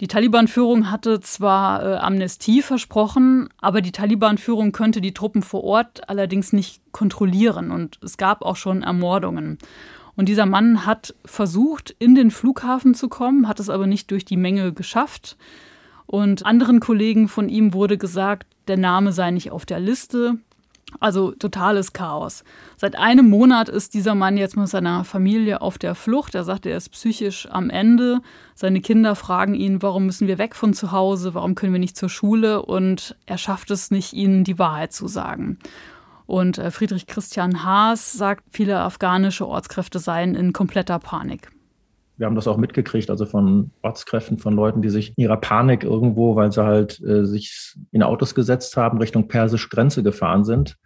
Die Taliban-Führung hatte zwar äh, Amnestie versprochen, aber die Taliban-Führung könnte die Truppen vor Ort allerdings nicht kontrollieren und es gab auch schon Ermordungen. Und dieser Mann hat versucht, in den Flughafen zu kommen, hat es aber nicht durch die Menge geschafft. Und anderen Kollegen von ihm wurde gesagt, der Name sei nicht auf der Liste. Also totales Chaos. Seit einem Monat ist dieser Mann jetzt mit seiner Familie auf der Flucht. Er sagt, er ist psychisch am Ende. Seine Kinder fragen ihn, warum müssen wir weg von zu Hause, warum können wir nicht zur Schule? Und er schafft es nicht, ihnen die Wahrheit zu sagen. Und äh, Friedrich Christian Haas sagt, viele afghanische Ortskräfte seien in kompletter Panik. Wir haben das auch mitgekriegt, also von Ortskräften, von Leuten, die sich in ihrer Panik irgendwo, weil sie halt äh, sich in Autos gesetzt haben, Richtung persische Grenze gefahren sind,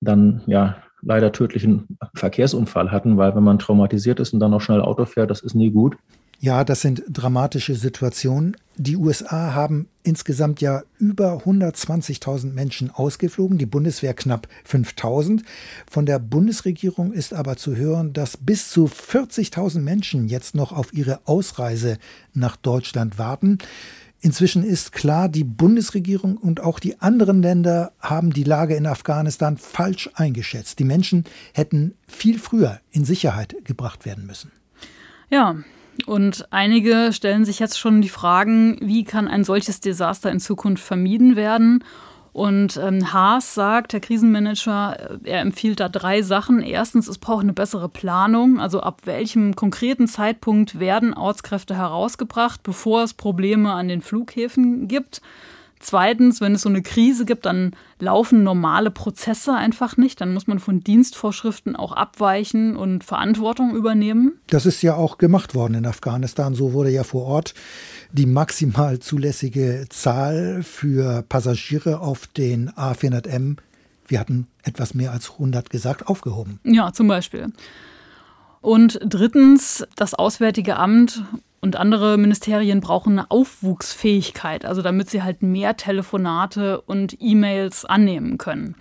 dann ja leider tödlichen Verkehrsunfall hatten, weil wenn man traumatisiert ist und dann noch schnell Auto fährt, das ist nie gut. Ja, das sind dramatische Situationen. Die USA haben insgesamt ja über 120.000 Menschen ausgeflogen, die Bundeswehr knapp 5.000. Von der Bundesregierung ist aber zu hören, dass bis zu 40.000 Menschen jetzt noch auf ihre Ausreise nach Deutschland warten. Inzwischen ist klar, die Bundesregierung und auch die anderen Länder haben die Lage in Afghanistan falsch eingeschätzt. Die Menschen hätten viel früher in Sicherheit gebracht werden müssen. Ja, und einige stellen sich jetzt schon die Fragen, wie kann ein solches Desaster in Zukunft vermieden werden? Und ähm, Haas sagt, der Krisenmanager, äh, er empfiehlt da drei Sachen. Erstens, es braucht eine bessere Planung. Also ab welchem konkreten Zeitpunkt werden Ortskräfte herausgebracht, bevor es Probleme an den Flughäfen gibt. Zweitens, wenn es so eine Krise gibt, dann laufen normale Prozesse einfach nicht. Dann muss man von Dienstvorschriften auch abweichen und Verantwortung übernehmen. Das ist ja auch gemacht worden in Afghanistan. So wurde ja vor Ort die maximal zulässige Zahl für Passagiere auf den A400M, wir hatten etwas mehr als 100 gesagt, aufgehoben. Ja, zum Beispiel. Und drittens, das Auswärtige Amt und andere Ministerien brauchen eine Aufwuchsfähigkeit, also damit sie halt mehr Telefonate und E-Mails annehmen können.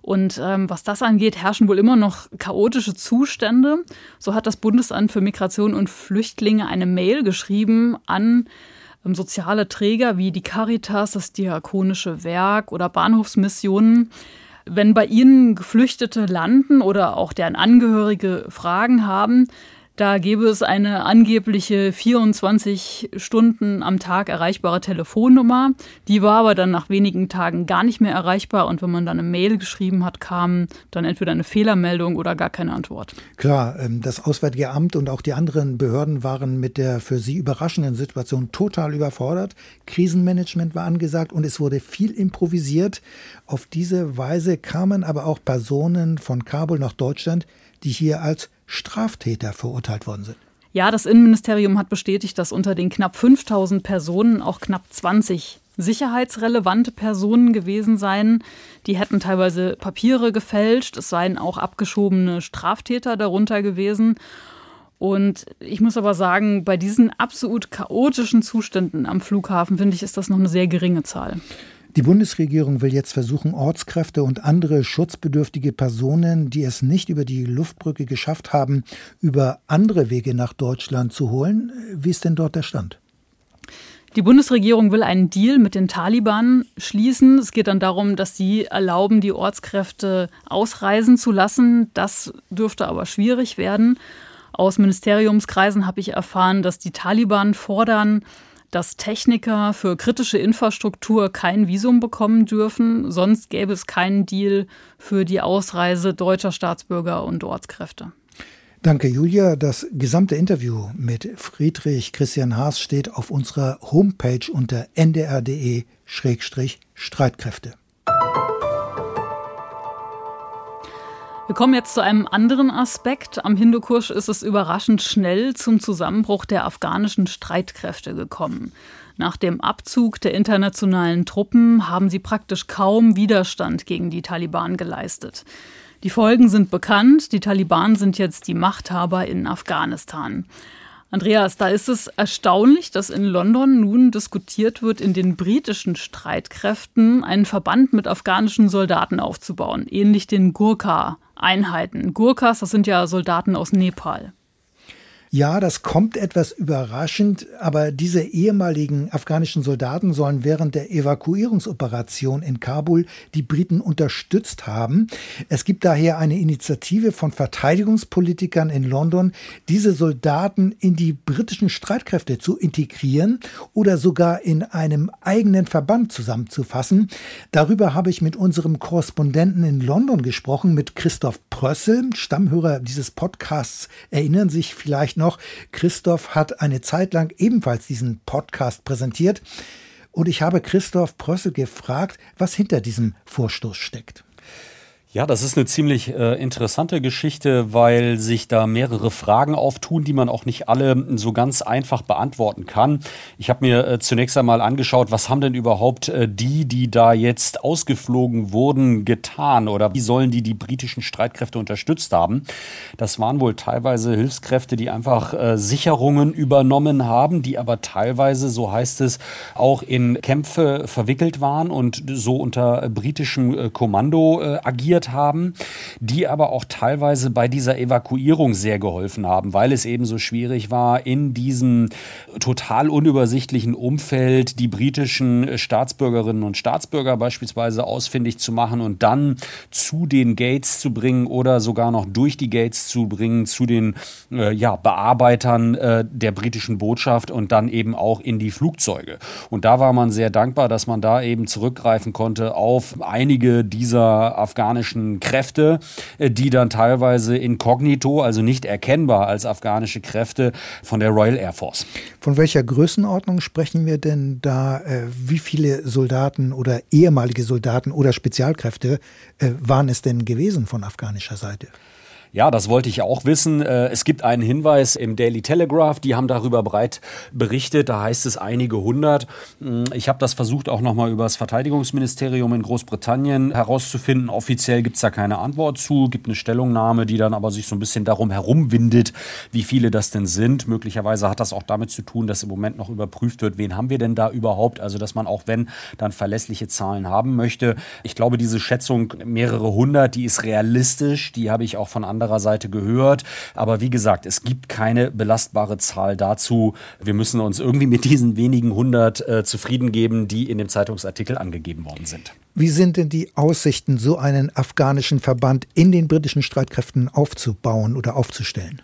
Und ähm, was das angeht, herrschen wohl immer noch chaotische Zustände. So hat das Bundesamt für Migration und Flüchtlinge eine Mail geschrieben an ähm, soziale Träger wie die Caritas, das Diakonische Werk oder Bahnhofsmissionen. Wenn bei ihnen Geflüchtete landen oder auch deren Angehörige Fragen haben, da gäbe es eine angebliche 24 Stunden am Tag erreichbare Telefonnummer. Die war aber dann nach wenigen Tagen gar nicht mehr erreichbar. Und wenn man dann eine Mail geschrieben hat, kam dann entweder eine Fehlermeldung oder gar keine Antwort. Klar, ähm, das Auswärtige Amt und auch die anderen Behörden waren mit der für sie überraschenden Situation total überfordert. Krisenmanagement war angesagt und es wurde viel improvisiert. Auf diese Weise kamen aber auch Personen von Kabul nach Deutschland, die hier als Straftäter verurteilt worden sind. Ja, das Innenministerium hat bestätigt, dass unter den knapp 5000 Personen auch knapp 20 sicherheitsrelevante Personen gewesen seien. Die hätten teilweise Papiere gefälscht, es seien auch abgeschobene Straftäter darunter gewesen. Und ich muss aber sagen, bei diesen absolut chaotischen Zuständen am Flughafen, finde ich, ist das noch eine sehr geringe Zahl. Die Bundesregierung will jetzt versuchen, Ortskräfte und andere schutzbedürftige Personen, die es nicht über die Luftbrücke geschafft haben, über andere Wege nach Deutschland zu holen. Wie ist denn dort der Stand? Die Bundesregierung will einen Deal mit den Taliban schließen. Es geht dann darum, dass sie erlauben, die Ortskräfte ausreisen zu lassen. Das dürfte aber schwierig werden. Aus Ministeriumskreisen habe ich erfahren, dass die Taliban fordern, dass Techniker für kritische Infrastruktur kein Visum bekommen dürfen. Sonst gäbe es keinen Deal für die Ausreise deutscher Staatsbürger und Ortskräfte. Danke, Julia. Das gesamte Interview mit Friedrich Christian Haas steht auf unserer Homepage unter ndr.de-streitkräfte. Wir kommen jetzt zu einem anderen Aspekt. Am Hindukusch ist es überraschend schnell zum Zusammenbruch der afghanischen Streitkräfte gekommen. Nach dem Abzug der internationalen Truppen haben sie praktisch kaum Widerstand gegen die Taliban geleistet. Die Folgen sind bekannt. Die Taliban sind jetzt die Machthaber in Afghanistan. Andreas, da ist es erstaunlich, dass in London nun diskutiert wird, in den britischen Streitkräften einen Verband mit afghanischen Soldaten aufzubauen, ähnlich den Gurkha-Einheiten. Gurkhas, das sind ja Soldaten aus Nepal. Ja, das kommt etwas überraschend, aber diese ehemaligen afghanischen Soldaten sollen während der Evakuierungsoperation in Kabul die Briten unterstützt haben. Es gibt daher eine Initiative von Verteidigungspolitikern in London, diese Soldaten in die britischen Streitkräfte zu integrieren oder sogar in einem eigenen Verband zusammenzufassen. Darüber habe ich mit unserem Korrespondenten in London gesprochen, mit Christoph Prössel, Stammhörer dieses Podcasts, erinnern sich vielleicht noch, Christoph hat eine Zeit lang ebenfalls diesen Podcast präsentiert. Und ich habe Christoph Prössel gefragt, was hinter diesem Vorstoß steckt. Ja, das ist eine ziemlich äh, interessante Geschichte, weil sich da mehrere Fragen auftun, die man auch nicht alle so ganz einfach beantworten kann. Ich habe mir äh, zunächst einmal angeschaut, was haben denn überhaupt äh, die, die da jetzt ausgeflogen wurden, getan oder wie sollen die die britischen Streitkräfte unterstützt haben? Das waren wohl teilweise Hilfskräfte, die einfach äh, Sicherungen übernommen haben, die aber teilweise, so heißt es, auch in Kämpfe verwickelt waren und so unter britischem äh, Kommando äh, agiert organisiert haben, die aber auch teilweise bei dieser Evakuierung sehr geholfen haben, weil es eben so schwierig war, in diesem total unübersichtlichen Umfeld die britischen Staatsbürgerinnen und Staatsbürger beispielsweise ausfindig zu machen und dann zu den Gates zu bringen oder sogar noch durch die Gates zu bringen zu den äh, ja, Bearbeitern äh, der britischen Botschaft und dann eben auch in die Flugzeuge. Und da war man sehr dankbar, dass man da eben zurückgreifen konnte auf einige dieser afghanischen afghanischen Kräfte, äh, die dann teilweise inkognito, also nicht erkennbar als afghanische Kräfte von der Royal Air Force. Von welcher Größenordnung sprechen wir denn da? Äh, wie viele Soldaten oder ehemalige Soldaten oder Spezialkräfte äh, waren es denn gewesen von afghanischer Seite? Ja, das wollte ich auch wissen. Äh, es gibt einen Hinweis im Daily Telegraph, die haben darüber breit berichtet. Da heißt es einige hundert. Hm, ich habe das versucht auch nochmal über das Verteidigungsministerium in Großbritannien herauszufinden. Offiziell gibt es da keine Antwort zu, gibt eine Stellungnahme, die dann aber sich so ein bisschen darum herumwindet, wie viele das denn sind. Möglicherweise hat das auch damit zu tun, dass im Moment noch überprüft wird, wen haben wir denn da überhaupt. Also dass man auch wenn dann verlässliche Zahlen haben möchte. Ich glaube, diese Schätzung mehrere hundert, die ist realistisch. Die habe ich auch von anderen anderer Seite gehört. Aber wie gesagt, es gibt keine belastbare Zahl dazu. Wir müssen uns irgendwie mit diesen wenigen hundert äh, zufrieden geben, die in dem Zeitungsartikel angegeben worden sind. Wie sind denn die Aussichten, so einen afghanischen Verband in den britischen Streitkräften aufzubauen oder aufzustellen?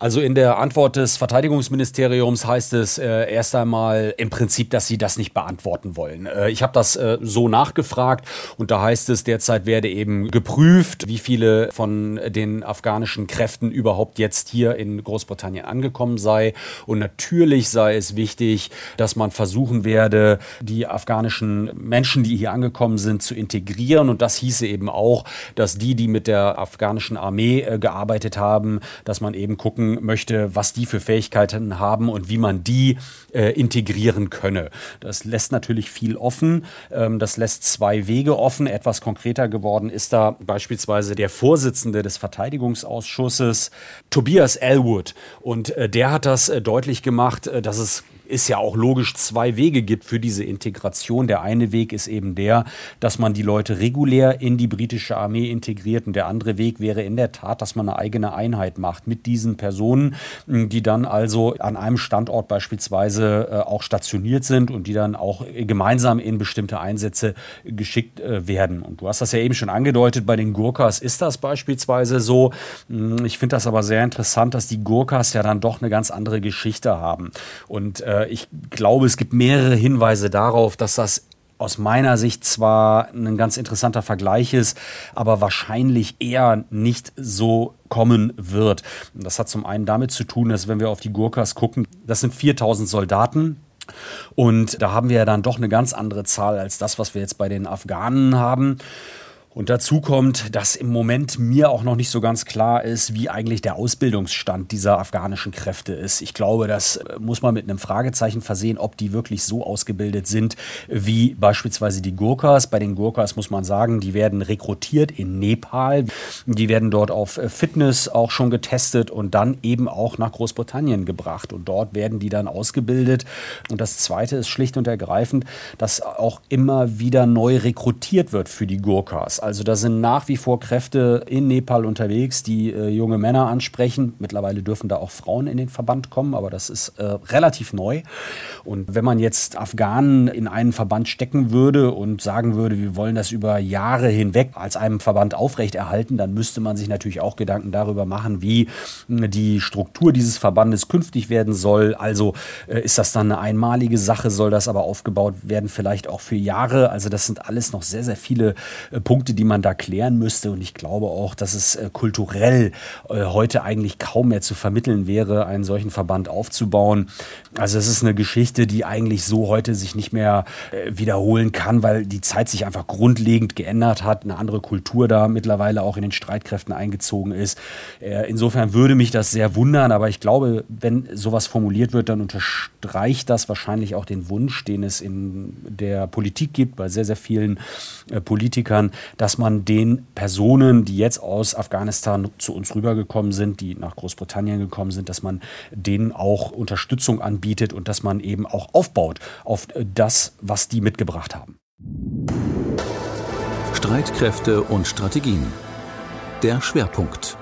Also in der Antwort des Verteidigungsministeriums heißt es äh, erst einmal im Prinzip, dass sie das nicht beantworten wollen. Äh, ich habe das äh, so nachgefragt und da heißt es, derzeit werde eben geprüft, wie viele von den afghanischen Kräften überhaupt jetzt hier in Großbritannien angekommen sei. Und natürlich sei es wichtig, dass man versuchen werde, die afghanischen Menschen, die hier angekommen sind, zu integrieren. Und das hieße eben auch, dass die, die mit der afghanischen Armee äh, gearbeitet haben, dass man eben gucken möchte, was die für Fähigkeiten haben und wie man die äh, integrieren könne. Das lässt natürlich viel offen. Ähm, das lässt zwei Wege offen. Etwas konkreter geworden ist da beispielsweise der Vorsitzende des Verteidigungsausschusses, Tobias Elwood. Und äh, der hat das äh, deutlich gemacht, äh, dass es ist ja auch logisch zwei Wege gibt für diese Integration. Der eine Weg ist eben der, dass man die Leute regulär in die britische Armee integriert und der andere Weg wäre in der Tat, dass man eine eigene Einheit macht mit diesen Personen, die dann also an einem Standort beispielsweise äh, auch stationiert sind und die dann auch gemeinsam in bestimmte Einsätze geschickt äh, werden. Und du hast das ja eben schon angedeutet, bei den Gurkas ist das beispielsweise so. Ich finde das aber sehr interessant, dass die Gurkas ja dann doch eine ganz andere Geschichte haben. Und äh, ich glaube, es gibt mehrere Hinweise darauf, dass das aus meiner Sicht zwar ein ganz interessanter Vergleich ist, aber wahrscheinlich eher nicht so kommen wird. Das hat zum einen damit zu tun, dass wenn wir auf die Gurkas gucken, das sind 4000 Soldaten, und da haben wir ja dann doch eine ganz andere Zahl als das, was wir jetzt bei den Afghanen haben. Und dazu kommt, dass im Moment mir auch noch nicht so ganz klar ist, wie eigentlich der Ausbildungsstand dieser afghanischen Kräfte ist. Ich glaube, das äh, muss man mit einem Fragezeichen versehen, ob die wirklich so ausgebildet sind wie beispielsweise die Gurkhas. Bei den Gurkhas muss man sagen, die werden rekrutiert in Nepal. Die werden dort auf äh, Fitness auch schon getestet und dann eben auch nach Großbritannien gebracht. Und dort werden die dann ausgebildet. Und das Zweite ist schlicht und ergreifend, dass auch immer wieder neu rekrutiert wird für die Also da sind nach wie vor Kräfte in Nepal unterwegs, die äh, junge Männer ansprechen. Mittlerweile dürfen da auch Frauen in den Verband kommen, aber das ist äh, relativ neu. Und wenn man jetzt Afghanen in einen Verband stecken würde und sagen würde, wir wollen das über Jahre hinweg als einem Verband aufrechterhalten, dann müsste man sich natürlich auch Gedanken darüber machen, wie äh, die Struktur dieses Verbandes künftig werden soll. Also äh, ist das dann eine einmalige Sache, soll das aber aufgebaut werden, vielleicht auch für Jahre. Also das sind alles noch sehr, sehr viele äh, Punkte, Punkte, die man da klären müsste. Und ich glaube auch, dass es äh, kulturell äh, heute eigentlich kaum mehr zu vermitteln wäre, einen solchen Verband aufzubauen. Also es ist eine Geschichte, die eigentlich so heute sich nicht mehr äh, wiederholen kann, weil die Zeit sich einfach grundlegend geändert hat, eine andere Kultur da mittlerweile auch in den Streitkräften eingezogen ist. insofern würde mich das sehr wundern, aber ich glaube, wenn sowas formuliert wird, dann unterstreicht das wahrscheinlich auch den Wunsch, den es in der Politik gibt, bei sehr, sehr vielen Politikern, dass man den Personen, die jetzt aus Afghanistan zu uns rübergekommen sind, die nach Großbritannien gekommen sind, dass man denen auch Unterstützung anbietet und dass man eben auch aufbaut auf das, was die mitgebracht haben. Streitkräfte und Strategien. Der Schwerpunkt.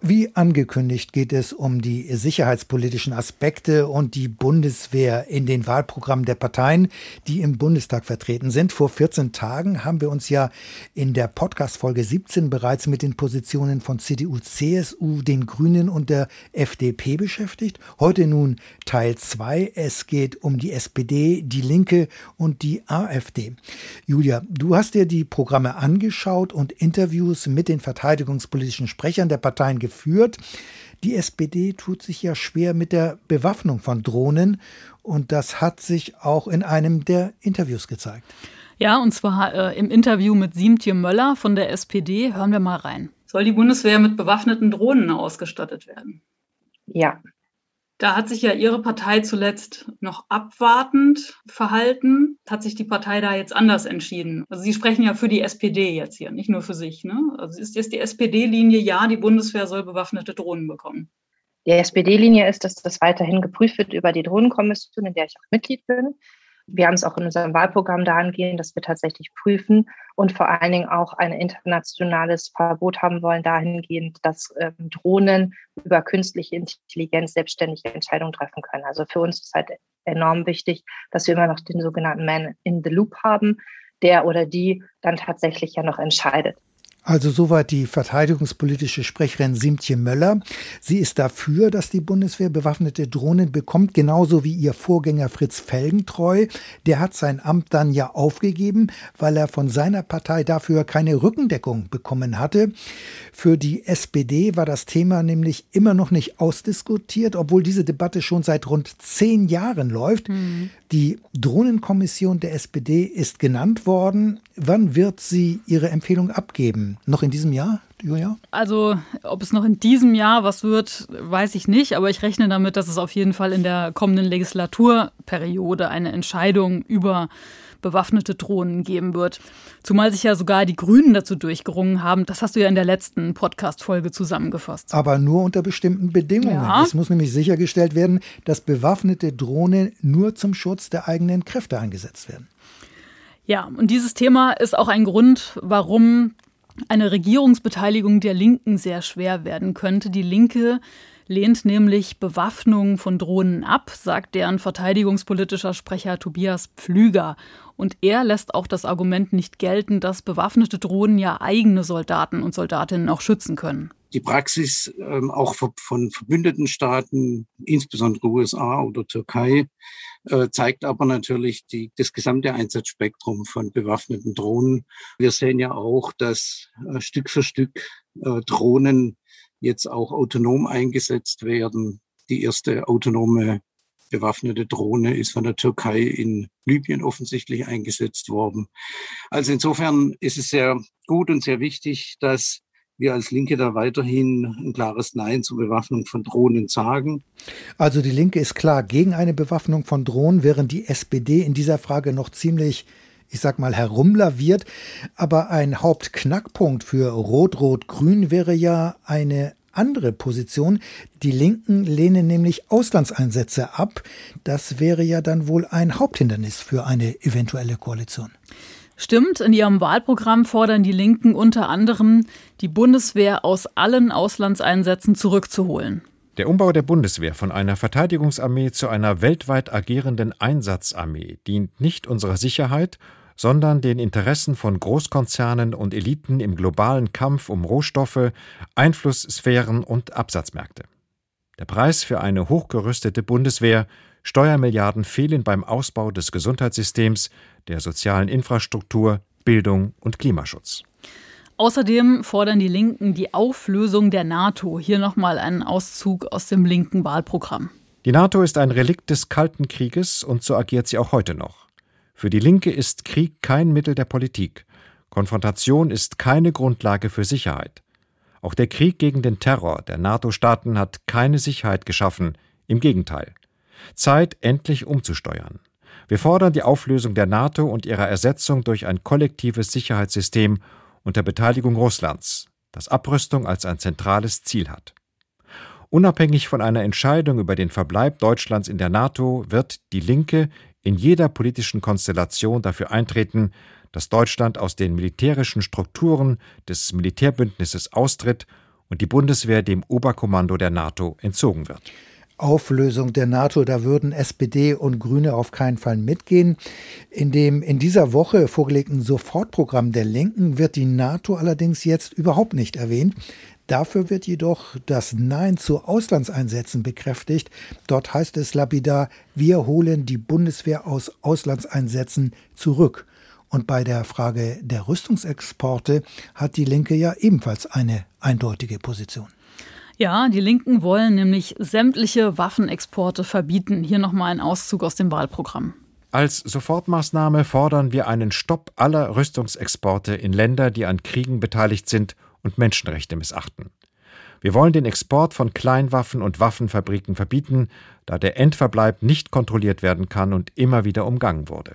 Wie angekündigt geht es um die sicherheitspolitischen Aspekte und die Bundeswehr in den Wahlprogrammen der Parteien, die im Bundestag vertreten sind. Vor 14 Tagen haben wir uns ja in der Podcast-Folge 17 bereits mit den Positionen von CDU, CSU, den Grünen und der FDP beschäftigt. Heute nun Teil 2. Es geht um die SPD, die Linke und die AfD. Julia, du hast dir die Programme angeschaut und Interviews mit den verteidigungspolitischen Sprechern der Parteien geführt. Die SPD tut sich ja schwer mit der Bewaffnung von Drohnen und das hat sich auch in einem der Interviews gezeigt. Ja, und zwar äh, im Interview mit Siemtje Möller von der SPD. Hören wir mal rein. Soll die Bundeswehr mit bewaffneten Drohnen ausgestattet werden? Ja, da hat sich ja Ihre Partei zuletzt noch abwartend verhalten. Hat sich die Partei da jetzt anders entschieden? Also Sie sprechen ja für die SPD jetzt hier, nicht nur für sich. Ne? Also ist jetzt die SPD-Linie, ja, die Bundeswehr soll bewaffnete Drohnen bekommen? Die SPD-Linie ist, dass das weiterhin geprüft wird über die Drohnenkommission, in der ich auch Mitglied bin wir haben es auch in unserem Wahlprogramm dahingehend, dass wir tatsächlich prüfen und vor allen Dingen auch ein internationales Verbot haben wollen, dahingehend, dass ähm, Drohnen über künstliche Intelligenz selbstständige Entscheidungen treffen können. Also für uns ist halt enorm wichtig, dass wir immer noch den sogenannten Man in the Loop haben, der oder die dann tatsächlich ja noch entscheidet. Also soweit die verteidigungspolitische Sprecherin Simtje Möller. Sie ist dafür, dass die Bundeswehr bewaffnete Drohnen bekommt, genauso wie ihr Vorgänger Fritz Felgentreu. Der hat sein Amt dann ja aufgegeben, weil er von seiner Partei dafür keine Rückendeckung bekommen hatte. Für die SPD war das Thema nämlich immer noch nicht ausdiskutiert, obwohl diese Debatte schon seit rund zehn Jahren läuft. Mhm. Die Drohnenkommission der SPD ist genannt worden. Wann wird sie ihre Empfehlung abgeben? Noch in diesem Jahr, Julia? Also, ob es noch in diesem Jahr was wird, weiß ich nicht. Aber ich rechne damit, dass es auf jeden Fall in der kommenden Legislaturperiode eine Entscheidung über bewaffnete Drohnen geben wird. Zumal sich ja sogar die Grünen dazu durchgerungen haben. Das hast du ja in der letzten Podcast-Folge zusammengefasst. Aber nur unter bestimmten Bedingungen. Ja. Es muss nämlich sichergestellt werden, dass bewaffnete Drohnen nur zum Schutz der eigenen Kräfte eingesetzt werden. Ja, und dieses Thema ist auch ein Grund, warum eine Regierungsbeteiligung der Linken sehr schwer werden könnte. Die Linke lehnt nämlich Bewaffnung von Drohnen ab, sagt deren verteidigungspolitischer Sprecher Tobias Pflüger. Und er lässt auch das Argument nicht gelten, dass bewaffnete Drohnen ja eigene Soldaten und Soldatinnen auch schützen können. Die Praxis ähm, auch von verbündeten Staaten, insbesondere USA oder Türkei, äh, zeigt aber natürlich die, das gesamte Einsatzspektrum von bewaffneten Drohnen. Wir sehen ja auch, dass äh, Stück für Stück äh, Drohnen jetzt auch autonom eingesetzt werden. Die erste autonome bewaffnete Drohne ist von der Türkei in Libyen offensichtlich eingesetzt worden. Also insofern ist es sehr gut und sehr wichtig, dass wir als Linke da weiterhin ein klares Nein zur Bewaffnung von Drohnen sagen. Also die Linke ist klar gegen eine Bewaffnung von Drohnen, während die SPD in dieser Frage noch ziemlich ich sag mal, herumlaviert. Aber ein Hauptknackpunkt für Rot-Rot-Grün wäre ja eine andere Position. Die Linken lehnen nämlich Auslandseinsätze ab. Das wäre ja dann wohl ein Haupthindernis für eine eventuelle Koalition. Stimmt, in ihrem Wahlprogramm fordern die Linken unter anderem, die Bundeswehr aus allen Auslandseinsätzen zurückzuholen. Der Umbau der Bundeswehr von einer Verteidigungsarmee zu einer weltweit agierenden Einsatzarmee dient nicht unserer Sicherheit, sondern den Interessen von Großkonzernen und Eliten im globalen Kampf um Rohstoffe, Einflusssphären und Absatzmärkte. Der Preis für eine hochgerüstete Bundeswehr Steuermilliarden fehlen beim Ausbau des Gesundheitssystems, der sozialen Infrastruktur, Bildung und Klimaschutz. Außerdem fordern die Linken die Auflösung der NATO. Hier nochmal ein Auszug aus dem linken Wahlprogramm. Die NATO ist ein Relikt des Kalten Krieges und so agiert sie auch heute noch. Für die Linke ist Krieg kein Mittel der Politik. Konfrontation ist keine Grundlage für Sicherheit. Auch der Krieg gegen den Terror der NATO-Staaten hat keine Sicherheit geschaffen. Im Gegenteil. Zeit, endlich umzusteuern. Wir fordern die Auflösung der NATO und ihre Ersetzung durch ein kollektives Sicherheitssystem unter Beteiligung Russlands, das Abrüstung als ein zentrales Ziel hat. Unabhängig von einer Entscheidung über den Verbleib Deutschlands in der NATO wird die Linke in jeder politischen Konstellation dafür eintreten, dass Deutschland aus den militärischen Strukturen des Militärbündnisses austritt und die Bundeswehr dem Oberkommando der NATO entzogen wird. Auflösung der NATO, da würden SPD und Grüne auf keinen Fall mitgehen. In dem in dieser Woche vorgelegten Sofortprogramm der Linken wird die NATO allerdings jetzt überhaupt nicht erwähnt. Dafür wird jedoch das Nein zu Auslandseinsätzen bekräftigt. Dort heißt es lapidar, wir holen die Bundeswehr aus Auslandseinsätzen zurück. Und bei der Frage der Rüstungsexporte hat die Linke ja ebenfalls eine eindeutige Position. Ja, die Linken wollen nämlich sämtliche Waffenexporte verbieten. Hier nochmal ein Auszug aus dem Wahlprogramm. Als Sofortmaßnahme fordern wir einen Stopp aller Rüstungsexporte in Länder, die an Kriegen beteiligt sind und Menschenrechte missachten. Wir wollen den Export von Kleinwaffen und Waffenfabriken verbieten, da der Endverbleib nicht kontrolliert werden kann und immer wieder umgangen wurde.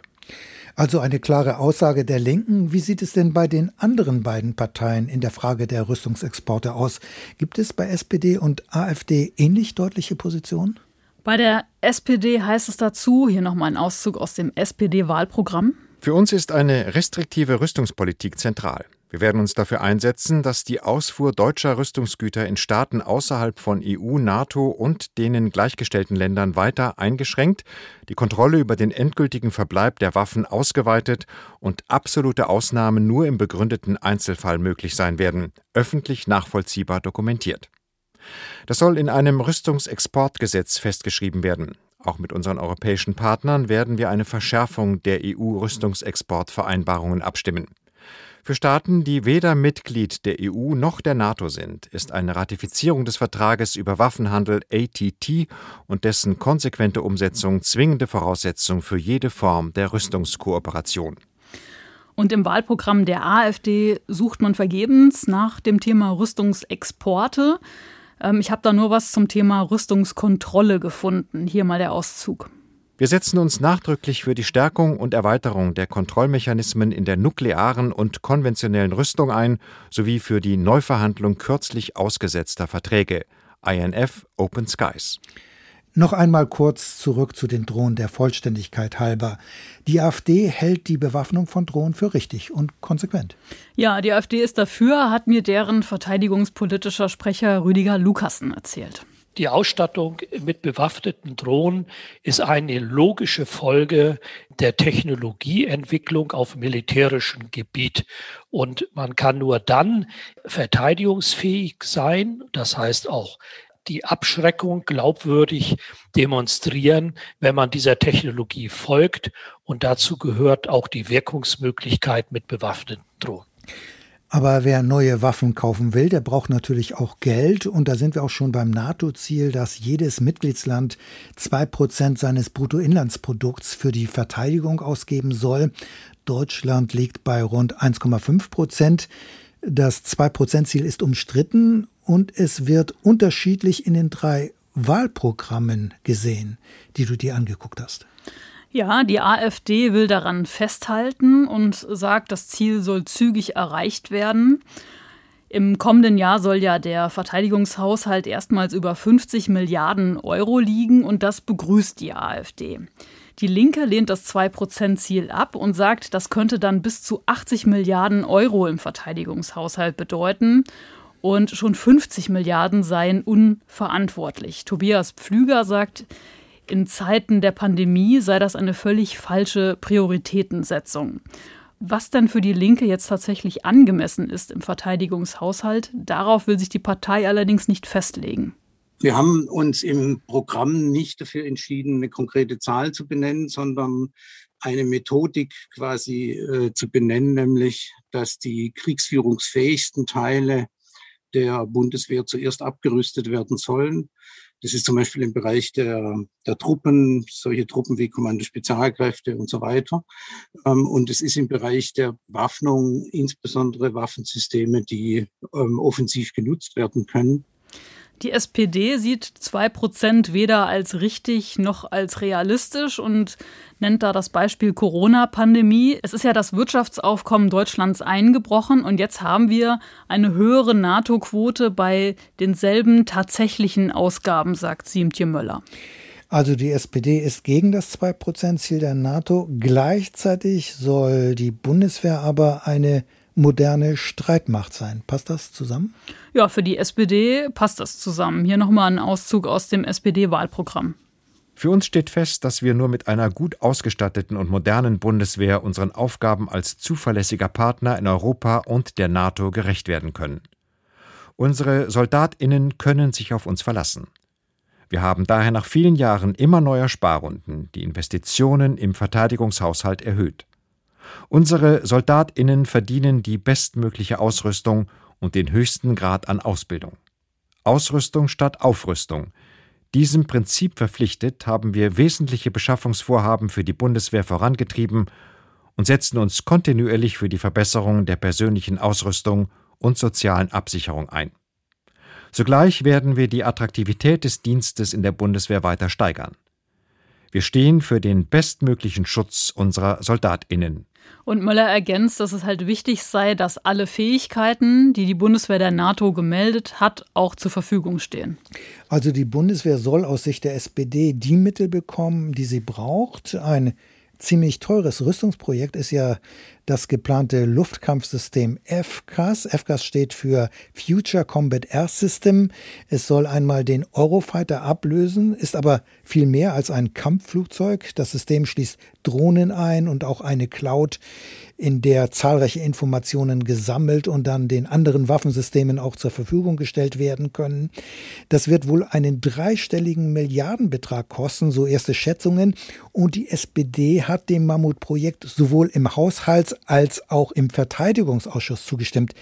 Also eine klare Aussage der Linken. Wie sieht es denn bei den anderen beiden Parteien in der Frage der Rüstungsexporte aus? Gibt es bei SPD und AfD ähnlich deutliche Positionen? Bei der SPD heißt es dazu, hier nochmal ein Auszug aus dem SPD-Wahlprogramm. Für uns ist eine restriktive Rüstungspolitik zentral. Wir werden uns dafür einsetzen, dass die Ausfuhr deutscher Rüstungsgüter in Staaten außerhalb von EU, NATO und denen gleichgestellten Ländern weiter eingeschränkt, die Kontrolle über den endgültigen Verbleib der Waffen ausgeweitet und absolute Ausnahmen nur im begründeten Einzelfall möglich sein werden, öffentlich nachvollziehbar dokumentiert. Das soll in einem Rüstungsexportgesetz festgeschrieben werden. Auch mit unseren europäischen Partnern werden wir eine Verschärfung der EU-Rüstungsexportvereinbarungen abstimmen. Für Staaten, die weder Mitglied der EU noch der NATO sind, ist eine Ratifizierung des Vertrages über Waffenhandel ATT und dessen konsequente Umsetzung zwingende Voraussetzung für jede Form der Rüstungskooperation. Und im Wahlprogramm der AfD sucht man vergebens nach dem Thema Rüstungsexporte. Ähm, ich habe da nur was zum Thema Rüstungskontrolle gefunden. Hier mal der Auszug. Wir setzen uns nachdrücklich für die Stärkung und Erweiterung der Kontrollmechanismen in der nuklearen und konventionellen Rüstung ein, sowie für die Neuverhandlung kürzlich ausgesetzter Verträge INF Open Skies. Noch einmal kurz zurück zu den Drohnen der Vollständigkeit halber. Die AfD hält die Bewaffnung von Drohnen für richtig und konsequent. Ja, die AfD ist dafür, hat mir deren verteidigungspolitischer Sprecher Rüdiger Lukassen erzählt. Die Ausstattung mit bewaffneten Drohnen ist eine logische Folge der Technologieentwicklung auf militärischem Gebiet. Und man kann nur dann verteidigungsfähig sein, das heißt auch die Abschreckung glaubwürdig demonstrieren, wenn man dieser Technologie folgt. Und dazu gehört auch die Wirkungsmöglichkeit mit bewaffneten Drohnen. Aber wer neue Waffen kaufen will, der braucht natürlich auch Geld. Und da sind wir auch schon beim NATO-Ziel, dass jedes Mitgliedsland zwei Prozent seines Bruttoinlandsprodukts für die Verteidigung ausgeben soll. Deutschland liegt bei rund 1,5 Prozent. Das Zwei-Prozent-Ziel ist umstritten und es wird unterschiedlich in den drei Wahlprogrammen gesehen, die du dir angeguckt hast. Ja, die AfD will daran festhalten und sagt, das Ziel soll zügig erreicht werden. Im kommenden Jahr soll ja der Verteidigungshaushalt erstmals über 50 Milliarden Euro liegen und das begrüßt die AfD. Die Linke lehnt das 2-Prozent-Ziel ab und sagt, das könnte dann bis zu 80 Milliarden Euro im Verteidigungshaushalt bedeuten. Und schon 50 Milliarden seien unverantwortlich. Tobias Pflüger sagt, in Zeiten der Pandemie sei das eine völlig falsche Prioritätensetzung. Was denn für die Linke jetzt tatsächlich angemessen ist im Verteidigungshaushalt, darauf will sich die Partei allerdings nicht festlegen. Wir haben uns im Programm nicht dafür entschieden, eine konkrete Zahl zu benennen, sondern eine Methodik quasi äh, zu benennen, nämlich dass die kriegsführungsfähigsten Teile der Bundeswehr zuerst abgerüstet werden sollen das ist zum Beispiel im Bereich der, der Truppen, solche Truppen wie Kommando Spezialkräfte und so weiter. Ähm, und es ist im Bereich der Waffnung insbesondere Waffensysteme, die ähm, offensiv genutzt werden können. Die SPD sieht 2% weder als richtig noch als realistisch und nennt da das Beispiel Corona-Pandemie. Es ist ja das Wirtschaftsaufkommen Deutschlands eingebrochen und jetzt haben wir eine höhere NATO-Quote bei denselben tatsächlichen Ausgaben, sagt Siemtje Möller. Also die SPD ist gegen das 2%-Ziel der NATO. Gleichzeitig soll die Bundeswehr aber eine moderne Streitmacht sein. Passt das zusammen? Ja, für die SPD passt das zusammen. Hier nochmal ein Auszug aus dem SPD-Wahlprogramm. Für uns steht fest, dass wir nur mit einer gut ausgestatteten und modernen Bundeswehr unseren Aufgaben als zuverlässiger Partner in Europa und der NATO gerecht werden können. Unsere Soldatinnen können sich auf uns verlassen. Wir haben daher nach vielen Jahren immer neuer Sparrunden die Investitionen im Verteidigungshaushalt erhöht. Unsere Soldatinnen verdienen die bestmögliche Ausrüstung und den höchsten Grad an Ausbildung. Ausrüstung statt Aufrüstung. Diesem Prinzip verpflichtet haben wir wesentliche Beschaffungsvorhaben für die Bundeswehr vorangetrieben und setzen uns kontinuierlich für die Verbesserung der persönlichen Ausrüstung und sozialen Absicherung ein. Zugleich werden wir die Attraktivität des Dienstes in der Bundeswehr weiter steigern. Wir stehen für den bestmöglichen Schutz unserer Soldatinnen. Und Möller ergänzt, dass es halt wichtig sei, dass alle Fähigkeiten, die die Bundeswehr der NATO gemeldet hat, auch zur Verfügung stehen. Also die Bundeswehr soll aus Sicht der SPD die Mittel bekommen, die sie braucht. Ein ziemlich teures Rüstungsprojekt ist ja das geplante Luftkampfsystem FCAS. FCAS steht für Future Combat Air System. Es soll einmal den Eurofighter ablösen, ist aber viel mehr als ein Kampfflugzeug. Das System schließt Drohnen ein und auch eine Cloud, in der zahlreiche Informationen gesammelt und dann den anderen Waffensystemen auch zur Verfügung gestellt werden können. Das wird wohl einen dreistelligen Milliardenbetrag kosten, so erste Schätzungen. Und die SPD hat dem Mammutprojekt sowohl im Haushalts- als auch im Verteidigungsausschuss zugestimmt.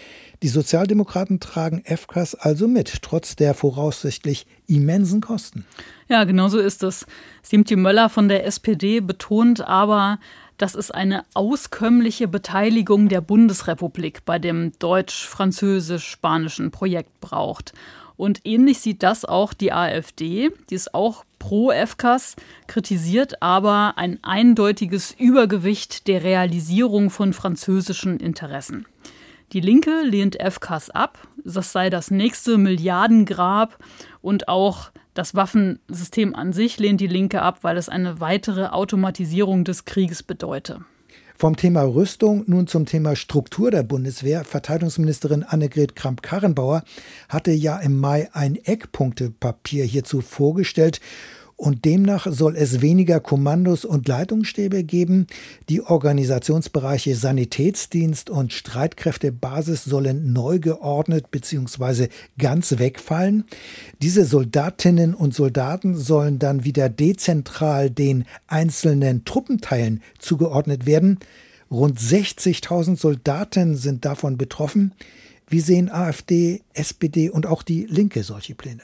Die Sozialdemokraten tragen FCAS also mit, trotz der voraussichtlich immensen Kosten. Ja, genau so ist es. Siemtje Möller von der SPD betont aber, dass es eine auskömmliche Beteiligung der Bundesrepublik bei dem deutsch-französisch-spanischen Projekt braucht. Und ähnlich sieht das auch die AfD, die ist auch pro FCAS, kritisiert aber ein eindeutiges Übergewicht der Realisierung von französischen Interessen. Die Linke lehnt FCAS ab, das sei das nächste Milliardengrab und auch das Waffensystem an sich lehnt die Linke ab, weil es eine weitere Automatisierung des Krieges bedeute. Vom Thema Rüstung nun zum Thema Struktur der Bundeswehr. Verteidigungsministerin Annegret Kramp-Karrenbauer hatte ja im Mai ein Eckpunktepapier hierzu vorgestellt und demnach soll es weniger Kommandos und Leitungsstäbe geben. Die Organisationsbereiche Sanitätsdienst und Streitkräftebasis sollen neu geordnet bzw. ganz wegfallen. Diese Soldatinnen und Soldaten sollen dann wieder dezentral den einzelnen Truppenteilen zugeordnet werden. Rund 60.000 Soldaten sind davon betroffen. Wie sehen AfD, SPD und auch die Linke solche Pläne?